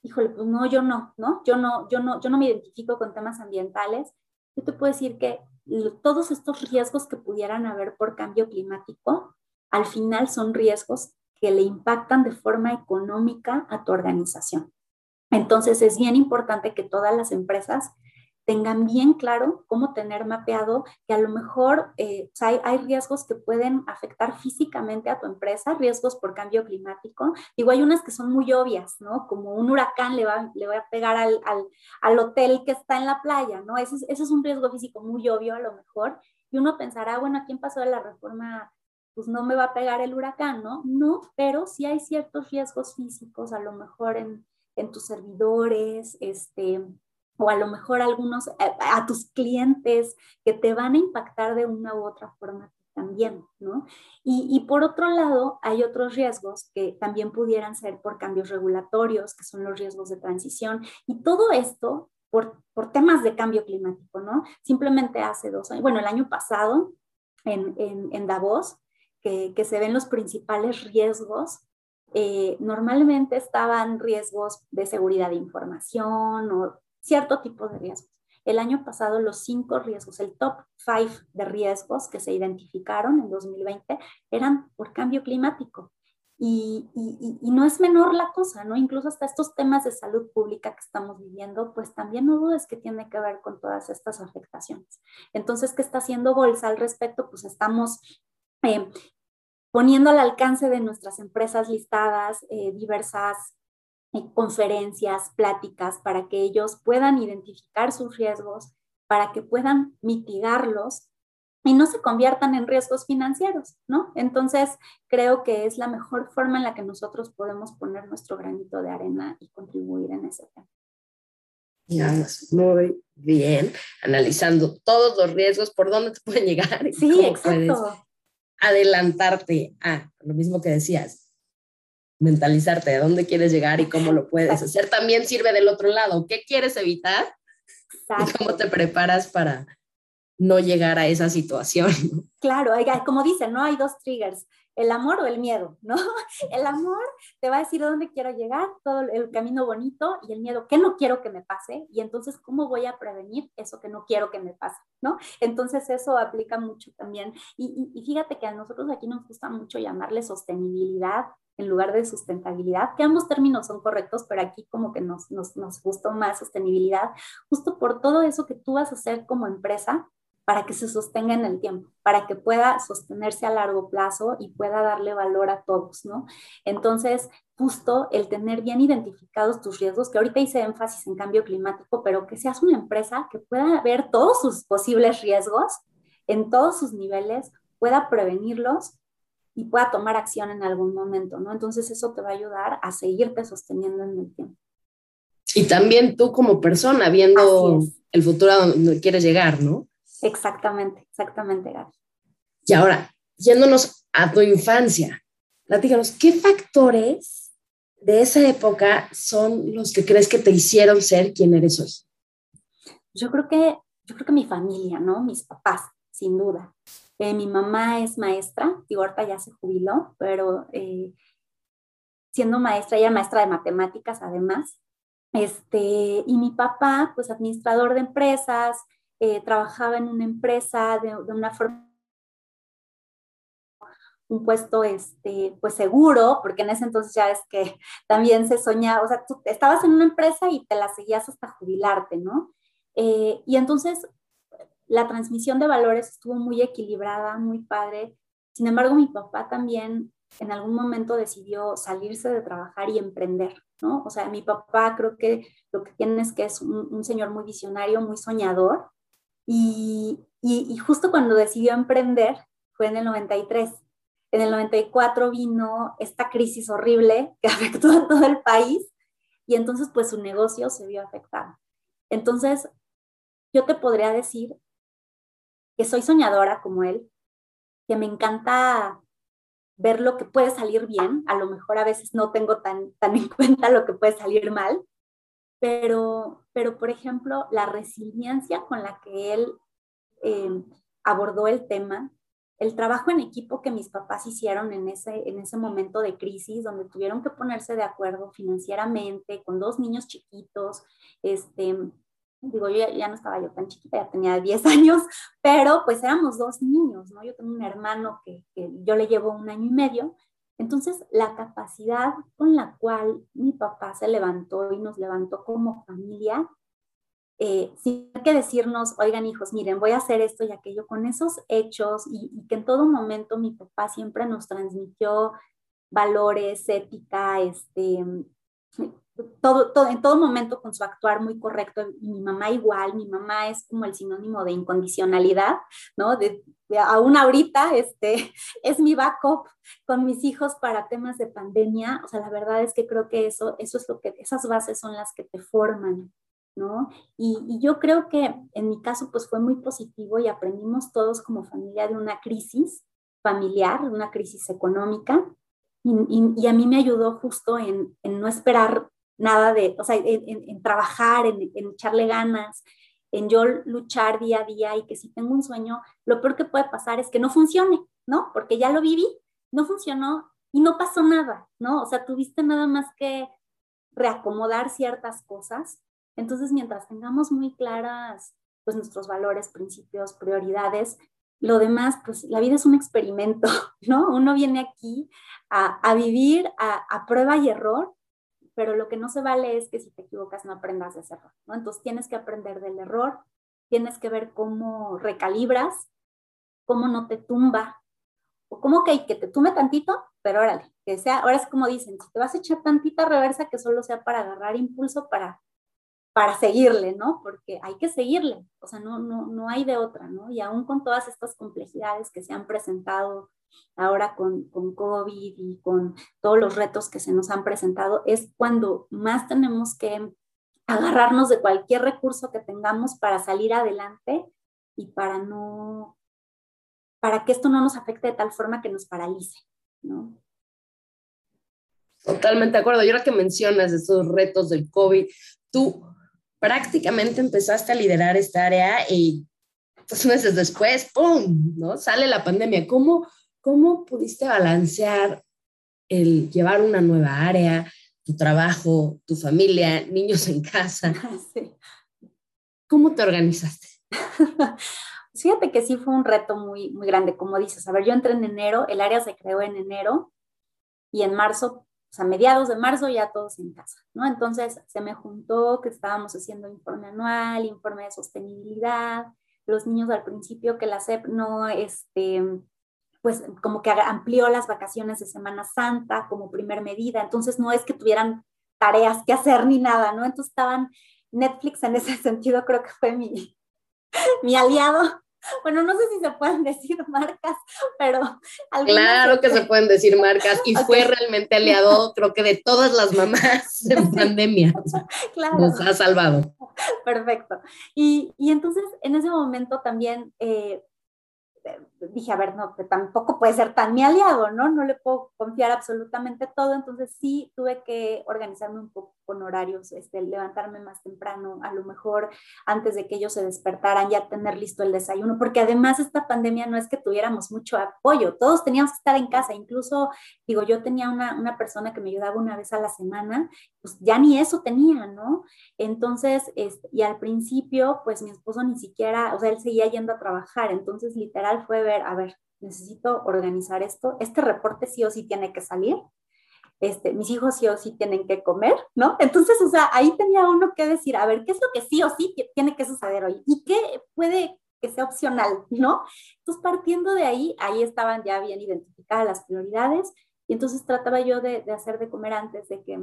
híjole, pues no, yo no, ¿no? Yo no, yo no, yo no me identifico con temas ambientales. Yo te puedo decir que todos estos riesgos que pudieran haber por cambio climático, al final son riesgos que le impactan de forma económica a tu organización. Entonces es bien importante que todas las empresas tengan bien claro cómo tener mapeado que a lo mejor eh, hay, riesgos que pueden afectar físicamente a tu empresa, riesgos por cambio climático. Digo, hay unas que son muy obvias, ¿no? Como un huracán le va, le va a pegar al, al, al, hotel que está en la playa, ¿no? Ese es, ese es un riesgo físico muy obvio a lo mejor. Y uno pensará, bueno, ¿a quién pasó de la reforma? Pues no me va a pegar el huracán, ¿no? No, pero sí hay ciertos riesgos físicos, a lo mejor en, en tus servidores, este, o a lo mejor algunos, eh, a, tus clientes que te van a impactar de una u otra forma también, ¿no? Y, por otro lado, hay otros riesgos que también pudieran ser por cambios regulatorios, que son los riesgos de transición, y todo esto por, por temas de cambio climático, ¿no? Simplemente hace dos años, bueno, el año pasado en, en, Davos, que, que, se ven los principales riesgos eh, normalmente estaban riesgos de seguridad de información o cierto tipo de riesgos. El año pasado los cinco riesgos, el top five de riesgos que se identificaron en 2020 eran por cambio climático. Y, no es menor la cosa, ¿no? Incluso hasta estos temas de salud pública que estamos viviendo, pues también no dudes que tiene que ver con todas estas afectaciones. Entonces, ¿qué está haciendo Bolsa al respecto? Pues estamos eh, poniendo al alcance de nuestras empresas listadas eh, diversas conferencias, pláticas, para que ellos puedan identificar sus riesgos, para que puedan mitigarlos y no se conviertan en riesgos financieros, ¿no? Entonces, creo que es la mejor forma en la que nosotros podemos poner nuestro granito de arena y contribuir en ese tema. Ya, muy bien, analizando todos los riesgos, por dónde te pueden llegar. Y sí, exacto. adelantarte a lo mismo que decías, mentalizarte de dónde quieres llegar y cómo lo puedes hacer. También sirve del otro lado. ¿Qué quieres evitar? Y cómo te preparas para no llegar a esa situación. Claro, como dicen, no hay dos triggers, el amor o el miedo, ¿no? (laughs) El amor te va a decir dónde quiero llegar, todo el camino bonito y el miedo, ¿qué no quiero que me pase? Y entonces, ¿cómo voy a prevenir eso que no quiero que me pase, ¿no? Entonces, eso aplica mucho también. Y, y fíjate que a nosotros aquí nos gusta mucho llamarle sostenibilidad en lugar de sustentabilidad, que ambos términos son correctos, pero aquí como que nos, nos, nos gustó más sostenibilidad, justo por todo eso que tú vas a hacer como empresa para que se sostenga en el tiempo, para que pueda sostenerse a largo plazo y pueda darle valor a todos, ¿no? Entonces, justo el tener bien identificados tus riesgos, que ahorita hice énfasis en cambio climático, pero que seas una empresa que pueda ver todos sus posibles riesgos en todos sus niveles, pueda prevenirlos y pueda tomar acción en algún momento, ¿no? Entonces eso te va a ayudar a seguirte sosteniendo en el tiempo. Y también tú como persona, viendo el futuro a donde quieres llegar, ¿no? Exactamente, exactamente, Gaby. Y ahora, yéndonos a tu infancia, platícanos, ¿qué factores de esa época son los que crees que te hicieron ser quien eres hoy? Yo creo que, yo creo que mi familia, ¿no? Mis papás, sin duda. Eh, mi mamá es maestra, digo, ahorita ya se jubiló, pero eh, siendo maestra, ella maestra de matemáticas además. Este, y mi papá, pues administrador de empresas, eh, trabajaba en una empresa de, una forma un puesto este, pues seguro, porque en ese entonces ya es que (laughs) también se soñaba, o sea, tú estabas en una empresa y te la seguías hasta jubilarte, ¿no? y entonces la transmisión de valores estuvo muy equilibrada, muy padre. Sin embargo, mi papá también en algún momento decidió salirse de trabajar y emprender, ¿no? O sea, mi papá creo que lo que tiene es que es un, señor muy visionario, muy soñador, y, justo cuando decidió emprender fue en el 93. En el 94 vino esta crisis horrible que (laughs) afectó a todo el país y entonces pues su negocio se vio afectado. Entonces, yo te podría decir que soy soñadora como él, que me encanta ver lo que puede salir bien, a lo mejor a veces no tengo tan, tan en cuenta lo que puede salir mal, pero, pero por ejemplo, la resiliencia con la que él eh, abordó el tema, el trabajo en equipo que mis papás hicieron en ese, en ese momento de crisis, donde tuvieron que ponerse de acuerdo financieramente, con dos niños chiquitos, este, digo, yo ya, no estaba yo tan chiquita, ya tenía 10 (laughs) años, pero pues éramos dos niños, ¿no? Yo tengo un hermano que, yo le llevo un año y medio. Entonces, la capacidad con la cual mi papá se levantó y nos levantó como familia, eh, sin que decirnos, oigan hijos, miren, voy a hacer esto y aquello, con esos hechos y, y que en todo momento mi papá siempre nos transmitió valores, ética, este, todo, todo, en todo momento con su actuar muy correcto y mi mamá igual, mi mamá es como el sinónimo de incondicionalidad, ¿no? De, aún ahorita este, (laughs) es mi backup con mis hijos para temas de pandemia, o sea, la verdad es que creo que eso, eso es lo que, esas bases son las que te forman, ¿no? Y, y yo creo que en mi caso pues fue muy positivo y aprendimos todos como familia de una crisis familiar, una crisis económica, y, y, a mí me ayudó justo en, en, no esperar nada de, o sea, en, trabajar, en, echarle ganas, en yo luchar día a día y que si tengo un sueño, lo peor que puede pasar es que no funcione, ¿no? Porque ya lo viví, no funcionó y no pasó nada, ¿no? O sea, tuviste nada más que reacomodar ciertas cosas. Entonces, mientras tengamos muy claras, pues nuestros valores, principios, prioridades, lo demás, pues la vida es un experimento, (laughs) ¿no? Uno viene aquí a, vivir a, a, prueba y error pero lo que no se vale es que si te equivocas no aprendas de ese error, ¿no? Entonces tienes que aprender del error, tienes que ver cómo recalibras, cómo no te tumba, o cómo que, que te tumbe tantito, pero órale, que sea, ahora es como dicen, si te vas a echar tantita reversa, que solo sea para agarrar impulso para, para seguirle, ¿no? Porque hay que seguirle, o sea, no, no, no hay de otra, ¿no? Y aún con todas estas complejidades que se han presentado ahora con, con COVID y con todos los retos que se nos han presentado, es cuando más tenemos que agarrarnos de cualquier recurso que tengamos para salir adelante y para no, para que esto no nos afecte de tal forma que nos paralice, ¿no? Totalmente de acuerdo. Y ahora que mencionas esos retos del COVID, tú prácticamente empezaste a liderar esta área y dos meses después, ¡pum!, ¿no? Sale la pandemia. ¿Cómo, ¿Cómo pudiste balancear el llevar una nueva área, tu trabajo, tu familia, niños en casa? (laughs) ¿Cómo te organizaste? (laughs) Fíjate que sí fue un reto muy, muy grande, como dices. A ver, yo entré en enero, el área se creó en enero y en marzo, o sea, mediados de marzo ya todos en casa, ¿no? Entonces se me juntó que estábamos haciendo informe anual, informe de sostenibilidad, los niños al principio que la SEP no, este, pues como que amplió las vacaciones de Semana Santa como primer medida, entonces no es que tuvieran tareas que hacer ni nada, ¿no? Entonces estaban, Netflix en ese (laughs) sentido creo que fue mi, (laughs) mi aliado. Bueno, no sé si se pueden (laughs) decir marcas, pero... Claro que se pueden decir marcas y fue realmente aliado, creo que de todas las mamás en pandemia. claro. Nos ha salvado. Perfecto. Y, y entonces en ese momento también eh, dije, a ver, no, que tampoco puede ser tan mi aliado, ¿no? No le puedo confiar absolutamente todo, entonces sí tuve que organizarme un poco con horarios, este, levantarme más temprano, a lo mejor antes de que ellos se despertaran, ya tener listo el desayuno, porque además esta pandemia no es que tuviéramos mucho apoyo, todos teníamos que estar en casa, incluso, digo, yo tenía una, una persona que me ayudaba una vez a la semana, pues ya ni eso tenía, ¿no? Entonces, este, y al principio, pues mi esposo ni siquiera, o sea, él seguía yendo a trabajar, entonces literal fue ver, a ver, necesito organizar esto, este reporte sí o sí tiene que salir, este, mis hijos sí o sí tienen que comer, ¿no? Entonces, o sea, ahí tenía uno que decir, a ver, ¿qué es lo que sí o sí tiene que suceder hoy? ¿Y qué puede que sea opcional, ¿no? Entonces, partiendo de ahí, ahí estaban ya bien identificadas las prioridades y entonces trataba yo de, de hacer de comer antes de que,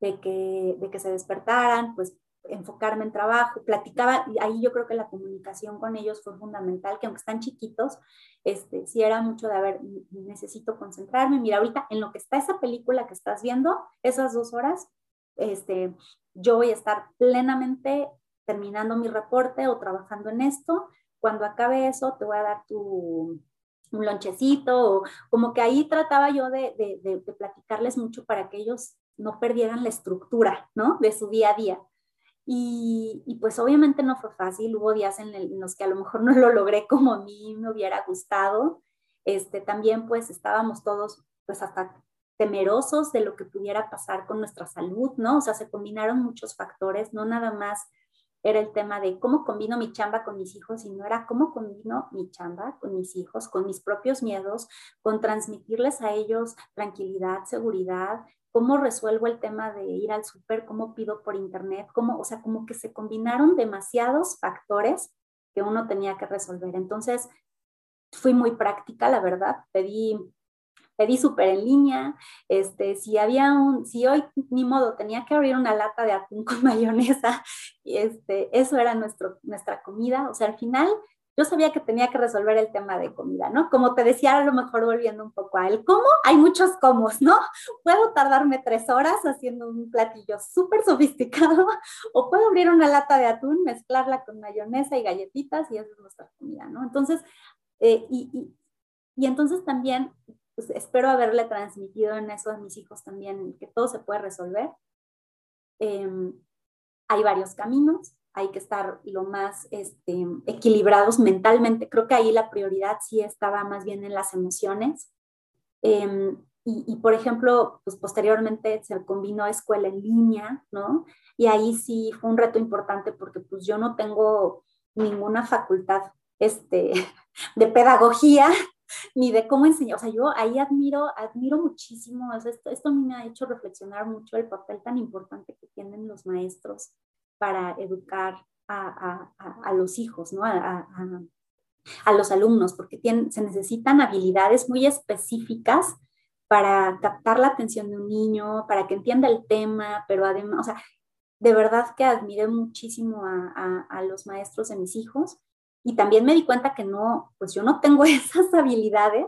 de que, de que se despertaran, pues enfocarme en trabajo, platicaba, y ahí yo creo que la comunicación con ellos fue fundamental, que aunque están chiquitos, este, sí era mucho de, a ver, necesito concentrarme, mira, ahorita en lo que está esa película que estás viendo, esas dos horas, este, yo voy a estar plenamente terminando mi reporte o trabajando en esto, cuando acabe eso te voy a dar tu, un lonchecito, o como que ahí trataba yo de, de, de, de platicarles mucho para que ellos no perdieran la estructura, ¿no? De su día a día. Y, y, pues obviamente no fue fácil, hubo días en, en, los que a lo mejor no lo logré como a mí me hubiera gustado. Este, también pues estábamos todos pues hasta temerosos de lo que pudiera pasar con nuestra salud, ¿no? O sea, se combinaron muchos factores, no nada más era el tema de cómo combino mi chamba con mis hijos, sino era cómo combino mi chamba con mis hijos, con mis propios miedos, con transmitirles a ellos tranquilidad, seguridad, cómo resuelvo el tema de ir al súper, cómo pido por internet, cómo, o sea, como que se combinaron demasiados factores que uno tenía que resolver. Entonces, fui muy práctica, la verdad, pedí pedí súper en línea, este, si había un, si hoy ni modo tenía que abrir una lata de atún con (laughs) mayonesa, este, eso era nuestro, nuestra comida, o sea, al final yo sabía que tenía que resolver el tema de comida, ¿no? Como te decía, a lo mejor volviendo un poco a él, ¿cómo? Hay muchos comos, ¿no? (laughs) Puedo tardarme tres horas haciendo un platillo súper sofisticado (laughs) o puedo abrir una lata de atún, mezclarla con mayonesa y galletitas y esa es nuestra comida, ¿no? Entonces, eh, y, y, y, entonces también pues, espero haberle transmitido en eso a mis hijos también, que todo se puede resolver. Eh, hay varios caminos, hay que estar lo más este, equilibrados mentalmente. Creo que ahí la prioridad sí estaba más bien en las emociones. Eh, y, y, por ejemplo, pues posteriormente se combinó escuela en línea, ¿no? Y ahí sí fue un reto importante porque pues yo no tengo ninguna facultad este, (laughs) de pedagogía ni de cómo enseñar. O sea, yo ahí admiro, admiro muchísimo, o sea, esto, esto a mí me ha hecho reflexionar mucho el papel tan importante que tienen los maestros para educar a, a, a los hijos, ¿no? A, a, los alumnos, porque tienen, se necesitan habilidades muy específicas para captar la atención de un niño, para que entienda el tema, pero además, o sea, de verdad que admiré muchísimo a, los maestros de mis hijos y también me di cuenta que no, pues yo no tengo (laughs) esas habilidades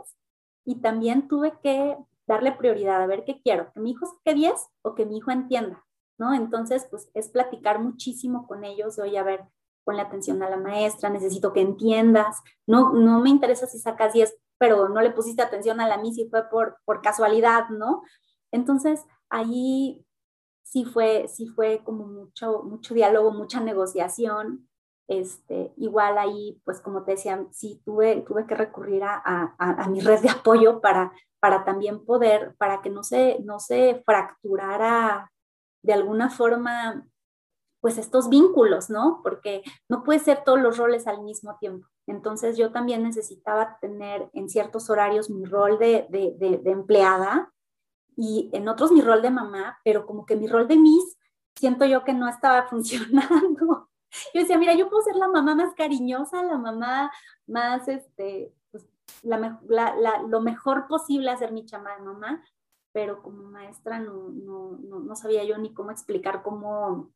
y también tuve que darle prioridad a ver qué quiero, que mi hijo saque 10 o que mi hijo entienda. ¿no? Entonces, pues es platicar muchísimo con ellos, de, oye, a ver, ponle atención a la maestra, necesito que entiendas, no, no me interesa si sacas 10, pero no le pusiste atención a la mí si fue por, por casualidad, ¿no? Entonces, ahí sí fue, sí fue como mucho, mucho diálogo, mucha negociación, este, igual ahí, pues como te decía, sí tuve, tuve que recurrir a, a, mi red de apoyo para, para también poder, para que no se, no se fracturara de alguna forma, pues estos vínculos, ¿no? Porque no puede ser todos los roles al mismo tiempo. Entonces yo también necesitaba tener en ciertos horarios mi rol de, de, de, de empleada y en otros mi rol de mamá, pero como que mi rol de Miss siento yo que no estaba (laughs) funcionando. Yo decía, mira, yo puedo ser la mamá más cariñosa, la mamá más, este, pues, la, la, la, lo mejor posible hacer mi chama de mamá, pero como maestra no, no, no, no sabía yo ni cómo explicar cómo,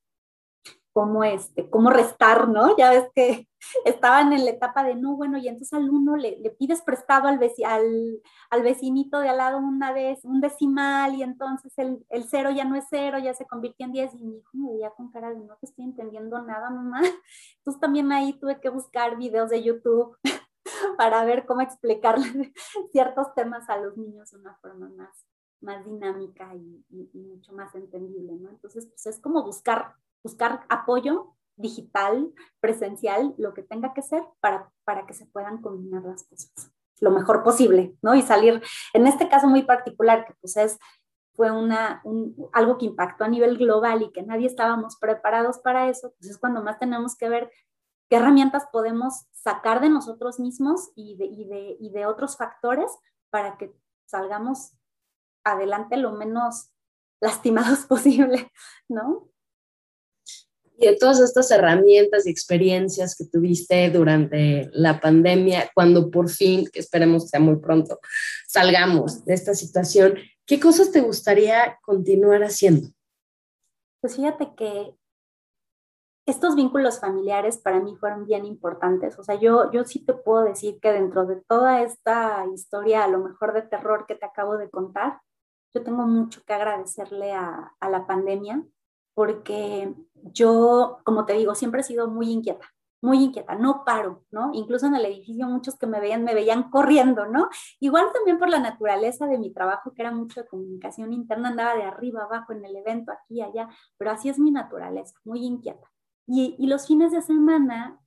cómo, este, cómo restar, ¿no? Ya ves que (laughs) estaban en la etapa de, no, bueno, y entonces al uno le, le pides prestado al, veci al, al, vecinito de al lado una vez, un decimal, y entonces el, el, cero ya no es cero, ya se convirtió en diez, y mi hijo me veía con cara de, no te estoy entendiendo nada, mamá. (laughs) Entonces también ahí tuve que buscar videos de YouTube (laughs) para ver cómo explicarle ciertos temas a los niños de una forma más, más dinámica y, y, y, mucho más entendible, ¿no? Entonces, pues es como buscar, buscar apoyo digital, presencial, lo que tenga que ser para, para que se puedan combinar las cosas lo mejor posible, ¿no? Y salir, en este caso muy particular, que pues es, fue una, un, algo que impactó a nivel global y que nadie estábamos preparados para eso, pues es cuando más tenemos que ver qué herramientas podemos sacar de nosotros mismos y de, y de, y de otros factores para que salgamos adelante lo menos lastimados (laughs) posible, ¿no? Y de todas estas herramientas y experiencias que tuviste durante la pandemia, cuando por fin, que esperemos sea muy pronto, salgamos de esta situación, ¿qué cosas te gustaría continuar haciendo? Pues fíjate que estos vínculos familiares para mí fueron bien importantes. O sea, yo, yo sí te puedo decir que dentro de toda esta historia, a lo mejor de terror que te acabo de contar, yo tengo mucho que agradecerle a, a la pandemia porque yo, como te digo, siempre he sido muy inquieta, muy inquieta, no paro, ¿no? Incluso en el edificio muchos que me veían, me veían corriendo, ¿no? Igual también por la naturaleza de mi trabajo, que era mucho de comunicación interna, andaba de arriba abajo en el evento, aquí, allá, pero así es mi naturaleza, muy inquieta. Y, y los fines de semana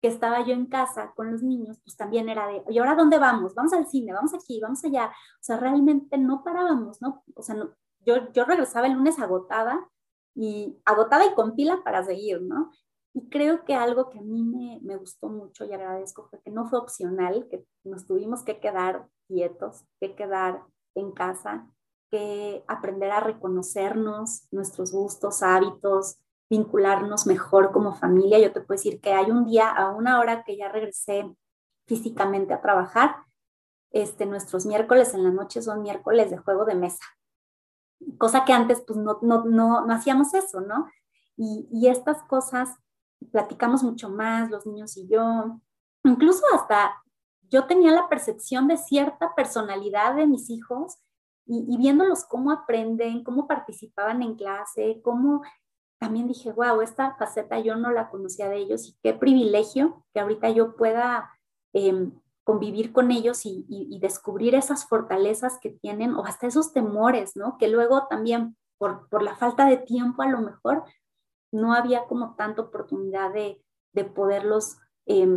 que estaba yo en casa con los niños, pues también era de, ¿y ahora dónde vamos? Vamos al cine, vamos aquí, vamos allá. O sea, realmente no parábamos, ¿no? O sea, no, yo, yo regresaba el lunes agotada y agotada y con pila para seguir, ¿no? Y creo que algo que a mí me, me, gustó mucho y agradezco fue que no fue opcional, que nos tuvimos que quedar quietos, que quedar en casa, que aprender a reconocernos, nuestros gustos, hábitos, vincularnos mejor como familia. Yo te puedo decir que hay un día, a una hora que ya regresé físicamente a trabajar, este, nuestros miércoles en la noche son miércoles de juego de mesa, cosa que antes pues no, no, no, no hacíamos eso, ¿no? Y, y, estas cosas platicamos mucho más, los niños y yo, incluso hasta yo tenía la percepción de cierta personalidad de mis hijos y, viéndolos cómo aprenden, cómo participaban en clase, cómo también dije, wow, esta faceta yo no la conocía de ellos y qué privilegio que ahorita yo pueda eh, convivir con ellos y, descubrir esas fortalezas que tienen o hasta esos temores, ¿no? Que luego también por, la falta de tiempo a lo mejor no había como tanta oportunidad de, de poderlos eh,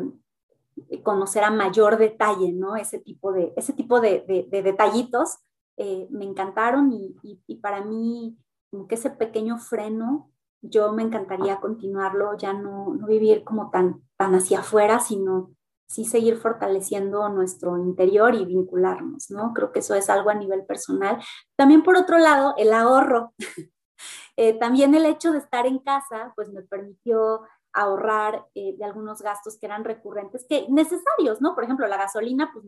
conocer a mayor detalle, ¿no? Ese tipo de, ese tipo de, de, de detallitos eh, me encantaron y, para mí como que ese pequeño freno yo me encantaría continuarlo, ya no, no vivir como tan, tan hacia afuera, sino sí seguir fortaleciendo nuestro interior y vincularnos, ¿no? Creo que eso es algo a nivel personal. También por otro lado, el ahorro. (laughs) eh, también el hecho de estar en casa, pues me permitió ahorrar eh, de algunos gastos que eran recurrentes, que necesarios, ¿no? Por ejemplo, la gasolina, pues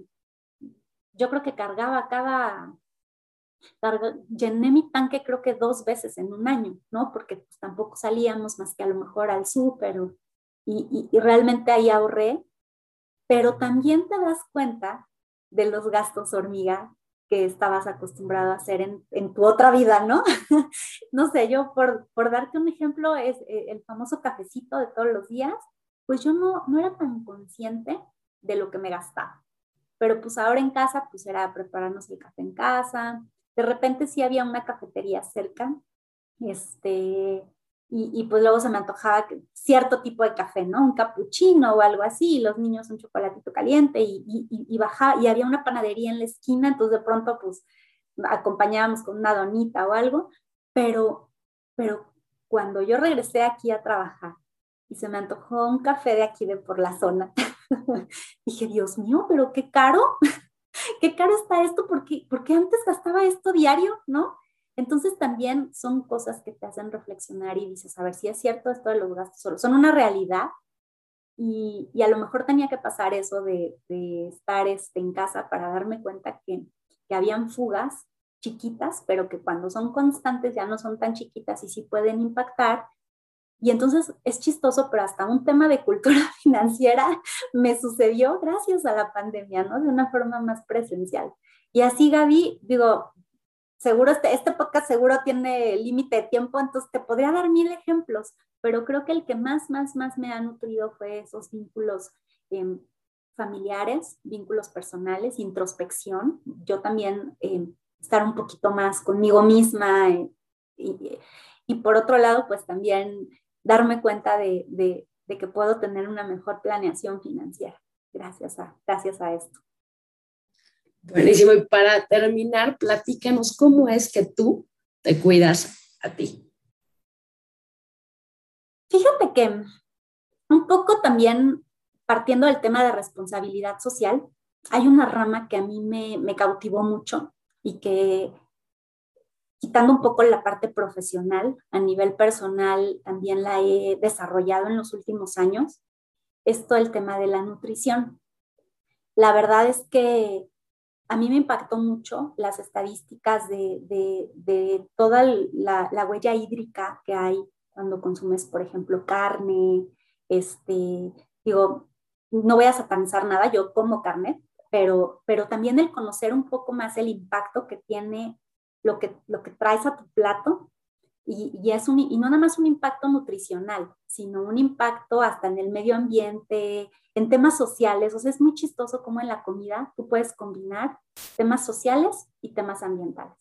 yo creo que cargaba cada llené mi tanque creo que dos veces en un año, ¿no? Porque pues, tampoco salíamos más que a lo mejor al súper y, y, y, realmente ahí ahorré, pero también te das cuenta de los gastos hormiga que estabas acostumbrado a hacer en, en tu otra vida, ¿no? (laughs) no sé, yo por, por darte un ejemplo, es eh, el famoso cafecito de todos los días, pues yo no, no era tan consciente de lo que me gastaba. Pero pues ahora en casa, pues era prepararnos el café en casa, de repente sí había una cafetería cerca, este, y, y, pues luego se me antojaba cierto tipo de café, ¿no? Un cappuccino o algo así, y los niños un chocolatito caliente, y, y, y bajaba, y había una panadería en la esquina, entonces de pronto pues acompañábamos con una donita o algo, pero, pero cuando yo regresé aquí a trabajar y se me antojó un café de aquí de por la zona, (laughs) dije, Dios mío, pero qué caro, (laughs) qué caro está esto, porque, porque antes gastaba esto diario, ¿no? Entonces también son cosas que te hacen reflexionar y dices, a ver si es cierto esto de los gastos solo, son una realidad y, a lo mejor tenía que pasar eso de, de estar este, en casa para darme cuenta que, que habían fugas chiquitas, pero que cuando son constantes ya no son tan chiquitas y sí pueden impactar y entonces es chistoso, pero hasta un tema de cultura (laughs) financiera me sucedió gracias a la pandemia, ¿no? De una forma más presencial. Y así, Gaby, digo, seguro este, este podcast seguro tiene límite de tiempo, entonces te podría dar mil ejemplos, pero creo que el que más, más, más me ha nutrido fue esos vínculos eh, familiares, vínculos personales, introspección. Yo también eh, estar un poquito más conmigo misma. Eh, y, y por otro lado, pues también darme cuenta de, de, de, que puedo tener una mejor planeación financiera gracias a, gracias a esto. Buenísimo. Y para terminar, platícanos cómo es que tú te cuidas a ti. Fíjate que un poco también partiendo del tema de responsabilidad social, hay una rama que a mí me, me cautivó mucho y que quitando un poco la parte profesional, a nivel personal también la he desarrollado en los últimos años, es todo el tema de la nutrición. La verdad es que a mí me impactó mucho las estadísticas de, toda la, la, huella hídrica que hay cuando consumes, por ejemplo, carne, este, digo, no voy a satanizar nada, yo como carne, pero, pero también el conocer un poco más el impacto que tiene lo que, lo que traes a tu plato y, es un, y no nada más un impacto nutricional, sino un impacto hasta en el medio ambiente, en temas sociales. O sea, es muy chistoso cómo en la comida tú puedes combinar temas sociales y temas ambientales.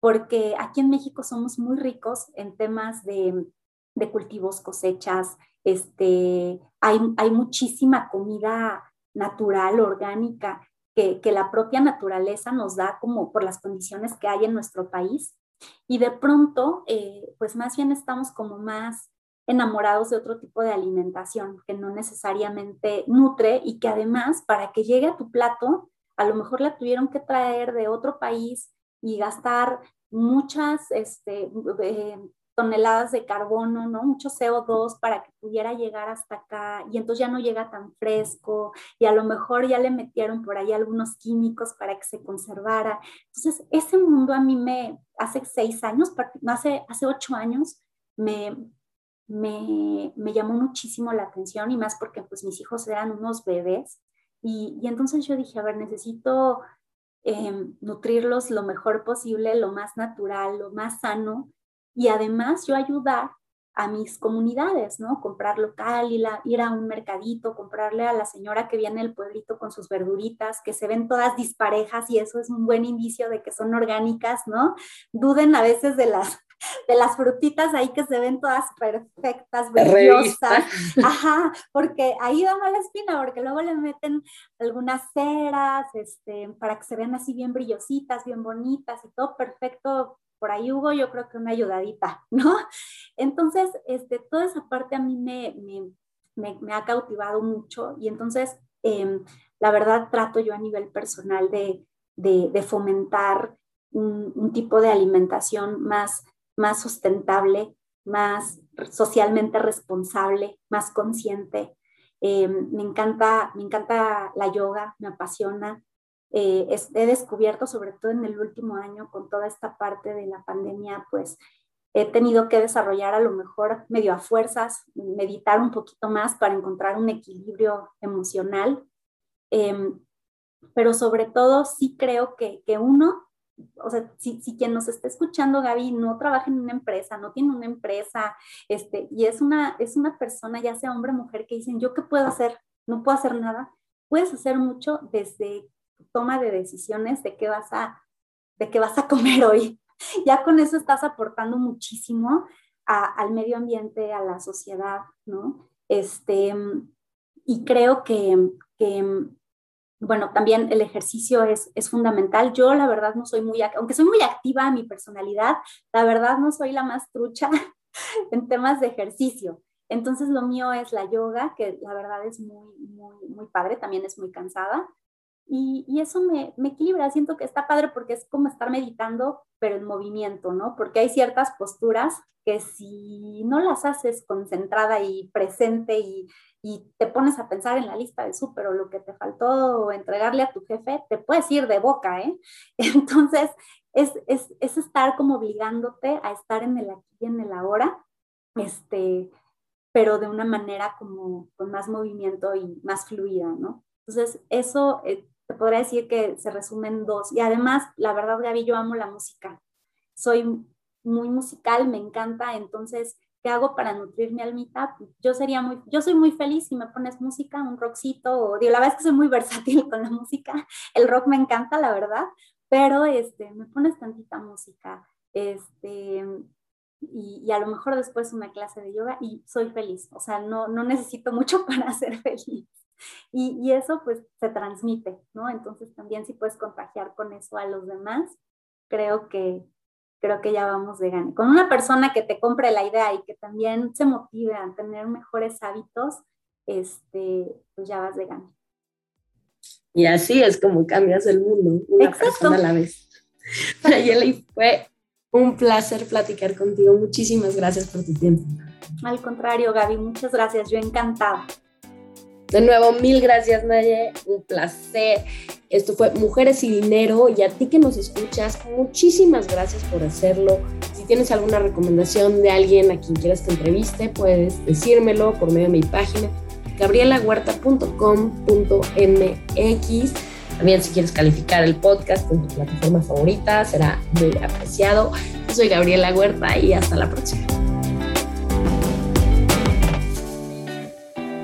Porque aquí en México somos muy ricos en temas de, de cultivos, cosechas, este, hay, hay muchísima comida natural, orgánica, que, que, la propia naturaleza nos da como por las condiciones que hay en nuestro país. Y de pronto, eh, pues más bien estamos como más enamorados de otro tipo de alimentación que no necesariamente nutre y que además para que llegue a tu plato, a lo mejor la tuvieron que traer de otro país y gastar muchas este, eh, toneladas de carbono, ¿no? Mucho CO2 para que pudiera llegar hasta acá y entonces ya no llega tan fresco y a lo mejor ya le metieron por ahí algunos químicos para que se conservara. Entonces, ese mundo a mí me, hace seis años, hace, hace ocho años, me, me, me llamó muchísimo la atención y más porque pues mis hijos eran unos bebés y, y entonces yo dije, a ver, necesito em, nutrirlos lo mejor posible, lo más natural, lo más sano y además yo ayudar a mis comunidades, ¿no? Comprar local, y ir a un mercadito, comprarle a la señora que viene del pueblito con sus verduritas, que se ven todas disparejas y eso es un buen indicio de que son orgánicas, ¿no? Duden a veces de las, de las frutitas ahí que se ven todas perfectas, brillosas. Ajá, porque ahí da mala espina, porque luego le meten algunas ceras, este, para que se vean así bien brillositas, bien bonitas y todo perfecto por ahí hubo yo creo que una ayudadita, (laughs) ¿no? Entonces, este, toda esa parte a mí me, me, ha cautivado mucho y entonces, em, la verdad, trato yo a nivel personal de, de, fomentar un, un, tipo de alimentación más, más sustentable, más socialmente responsable, más consciente. Em, me, encanta, me encanta la yoga, me apasiona. Eh, he descubierto, sobre todo en el último año, con toda esta parte de la pandemia, pues he tenido que desarrollar a lo mejor medio a fuerzas, meditar un poquito más para encontrar un equilibrio emocional. Em, pero sobre todo sí creo que, que uno, o sea, si, si, quien nos está escuchando, Gaby, no trabaja en una empresa, no tiene una empresa, este, y es una, es una persona, ya sea hombre o mujer, que dicen, ¿yo qué puedo hacer? No puedo hacer nada. Puedes hacer mucho desde toma de decisiones de qué vas a, de qué vas a comer (laughs) hoy. Ya con eso estás aportando muchísimo al medio ambiente, a la sociedad, ¿no? Este, y creo que, que bueno, también el ejercicio es, es, fundamental. Yo la verdad no soy muy, aunque soy muy activa en mi personalidad, la verdad no soy la más trucha (laughs) en temas de ejercicio. Entonces lo mío es la yoga, que la verdad es muy, muy, muy padre, también es muy cansada, y, eso me, me, equilibra, siento que está padre porque es como estar meditando, pero en movimiento, ¿no? Porque hay ciertas posturas que si no las haces concentrada y presente y, y te pones a pensar en la lista de súper o lo que te faltó entregarle a tu jefe, te puedes ir de boca, ¿eh? (laughs) Entonces, es, es, es estar como obligándote a estar en el aquí y en el ahora, este, pero de una manera como con más movimiento y más fluida, ¿no? Entonces, eso eh, te podría decir que se resumen dos. Y además, la verdad, Gaby, yo amo la música. Soy muy musical, me encanta, entonces, ¿qué hago para nutrir mi almita? Yo sería muy, yo soy muy feliz si me pones música, un rockcito, o digo, la verdad es que soy muy versátil (laughs) con la música, el rock me encanta, la verdad, pero este, me pones tantita música, este, y, y, a lo mejor después una clase de yoga y soy feliz, o sea, no, no necesito mucho (laughs) para ser feliz. Y, y, eso pues se transmite, ¿no? Entonces también si puedes contagiar con eso a los demás, creo que, creo que ya vamos de gane. Con una persona que te compre la idea y que también se motive a tener mejores hábitos, este, pues ya vas de gane. Y así es como cambias el mundo, una Exacto. persona a la vez. (laughs) Nayeli, fue Un placer platicar contigo. Muchísimas gracias por tu tiempo. Al contrario, Gaby, muchas gracias. Yo encantada. De nuevo, mil gracias, Naye. Un placer. Esto fue Mujeres y Dinero. Y a ti que nos escuchas, muchísimas gracias por hacerlo. Si tienes alguna recomendación de alguien a quien quieras que entreviste, puedes decírmelo por medio de mi página gabrielahuerta.com.mx. También si quieres calificar el podcast en tu plataforma favorita, será muy apreciado. Yo soy Gabriela Huerta y hasta la próxima.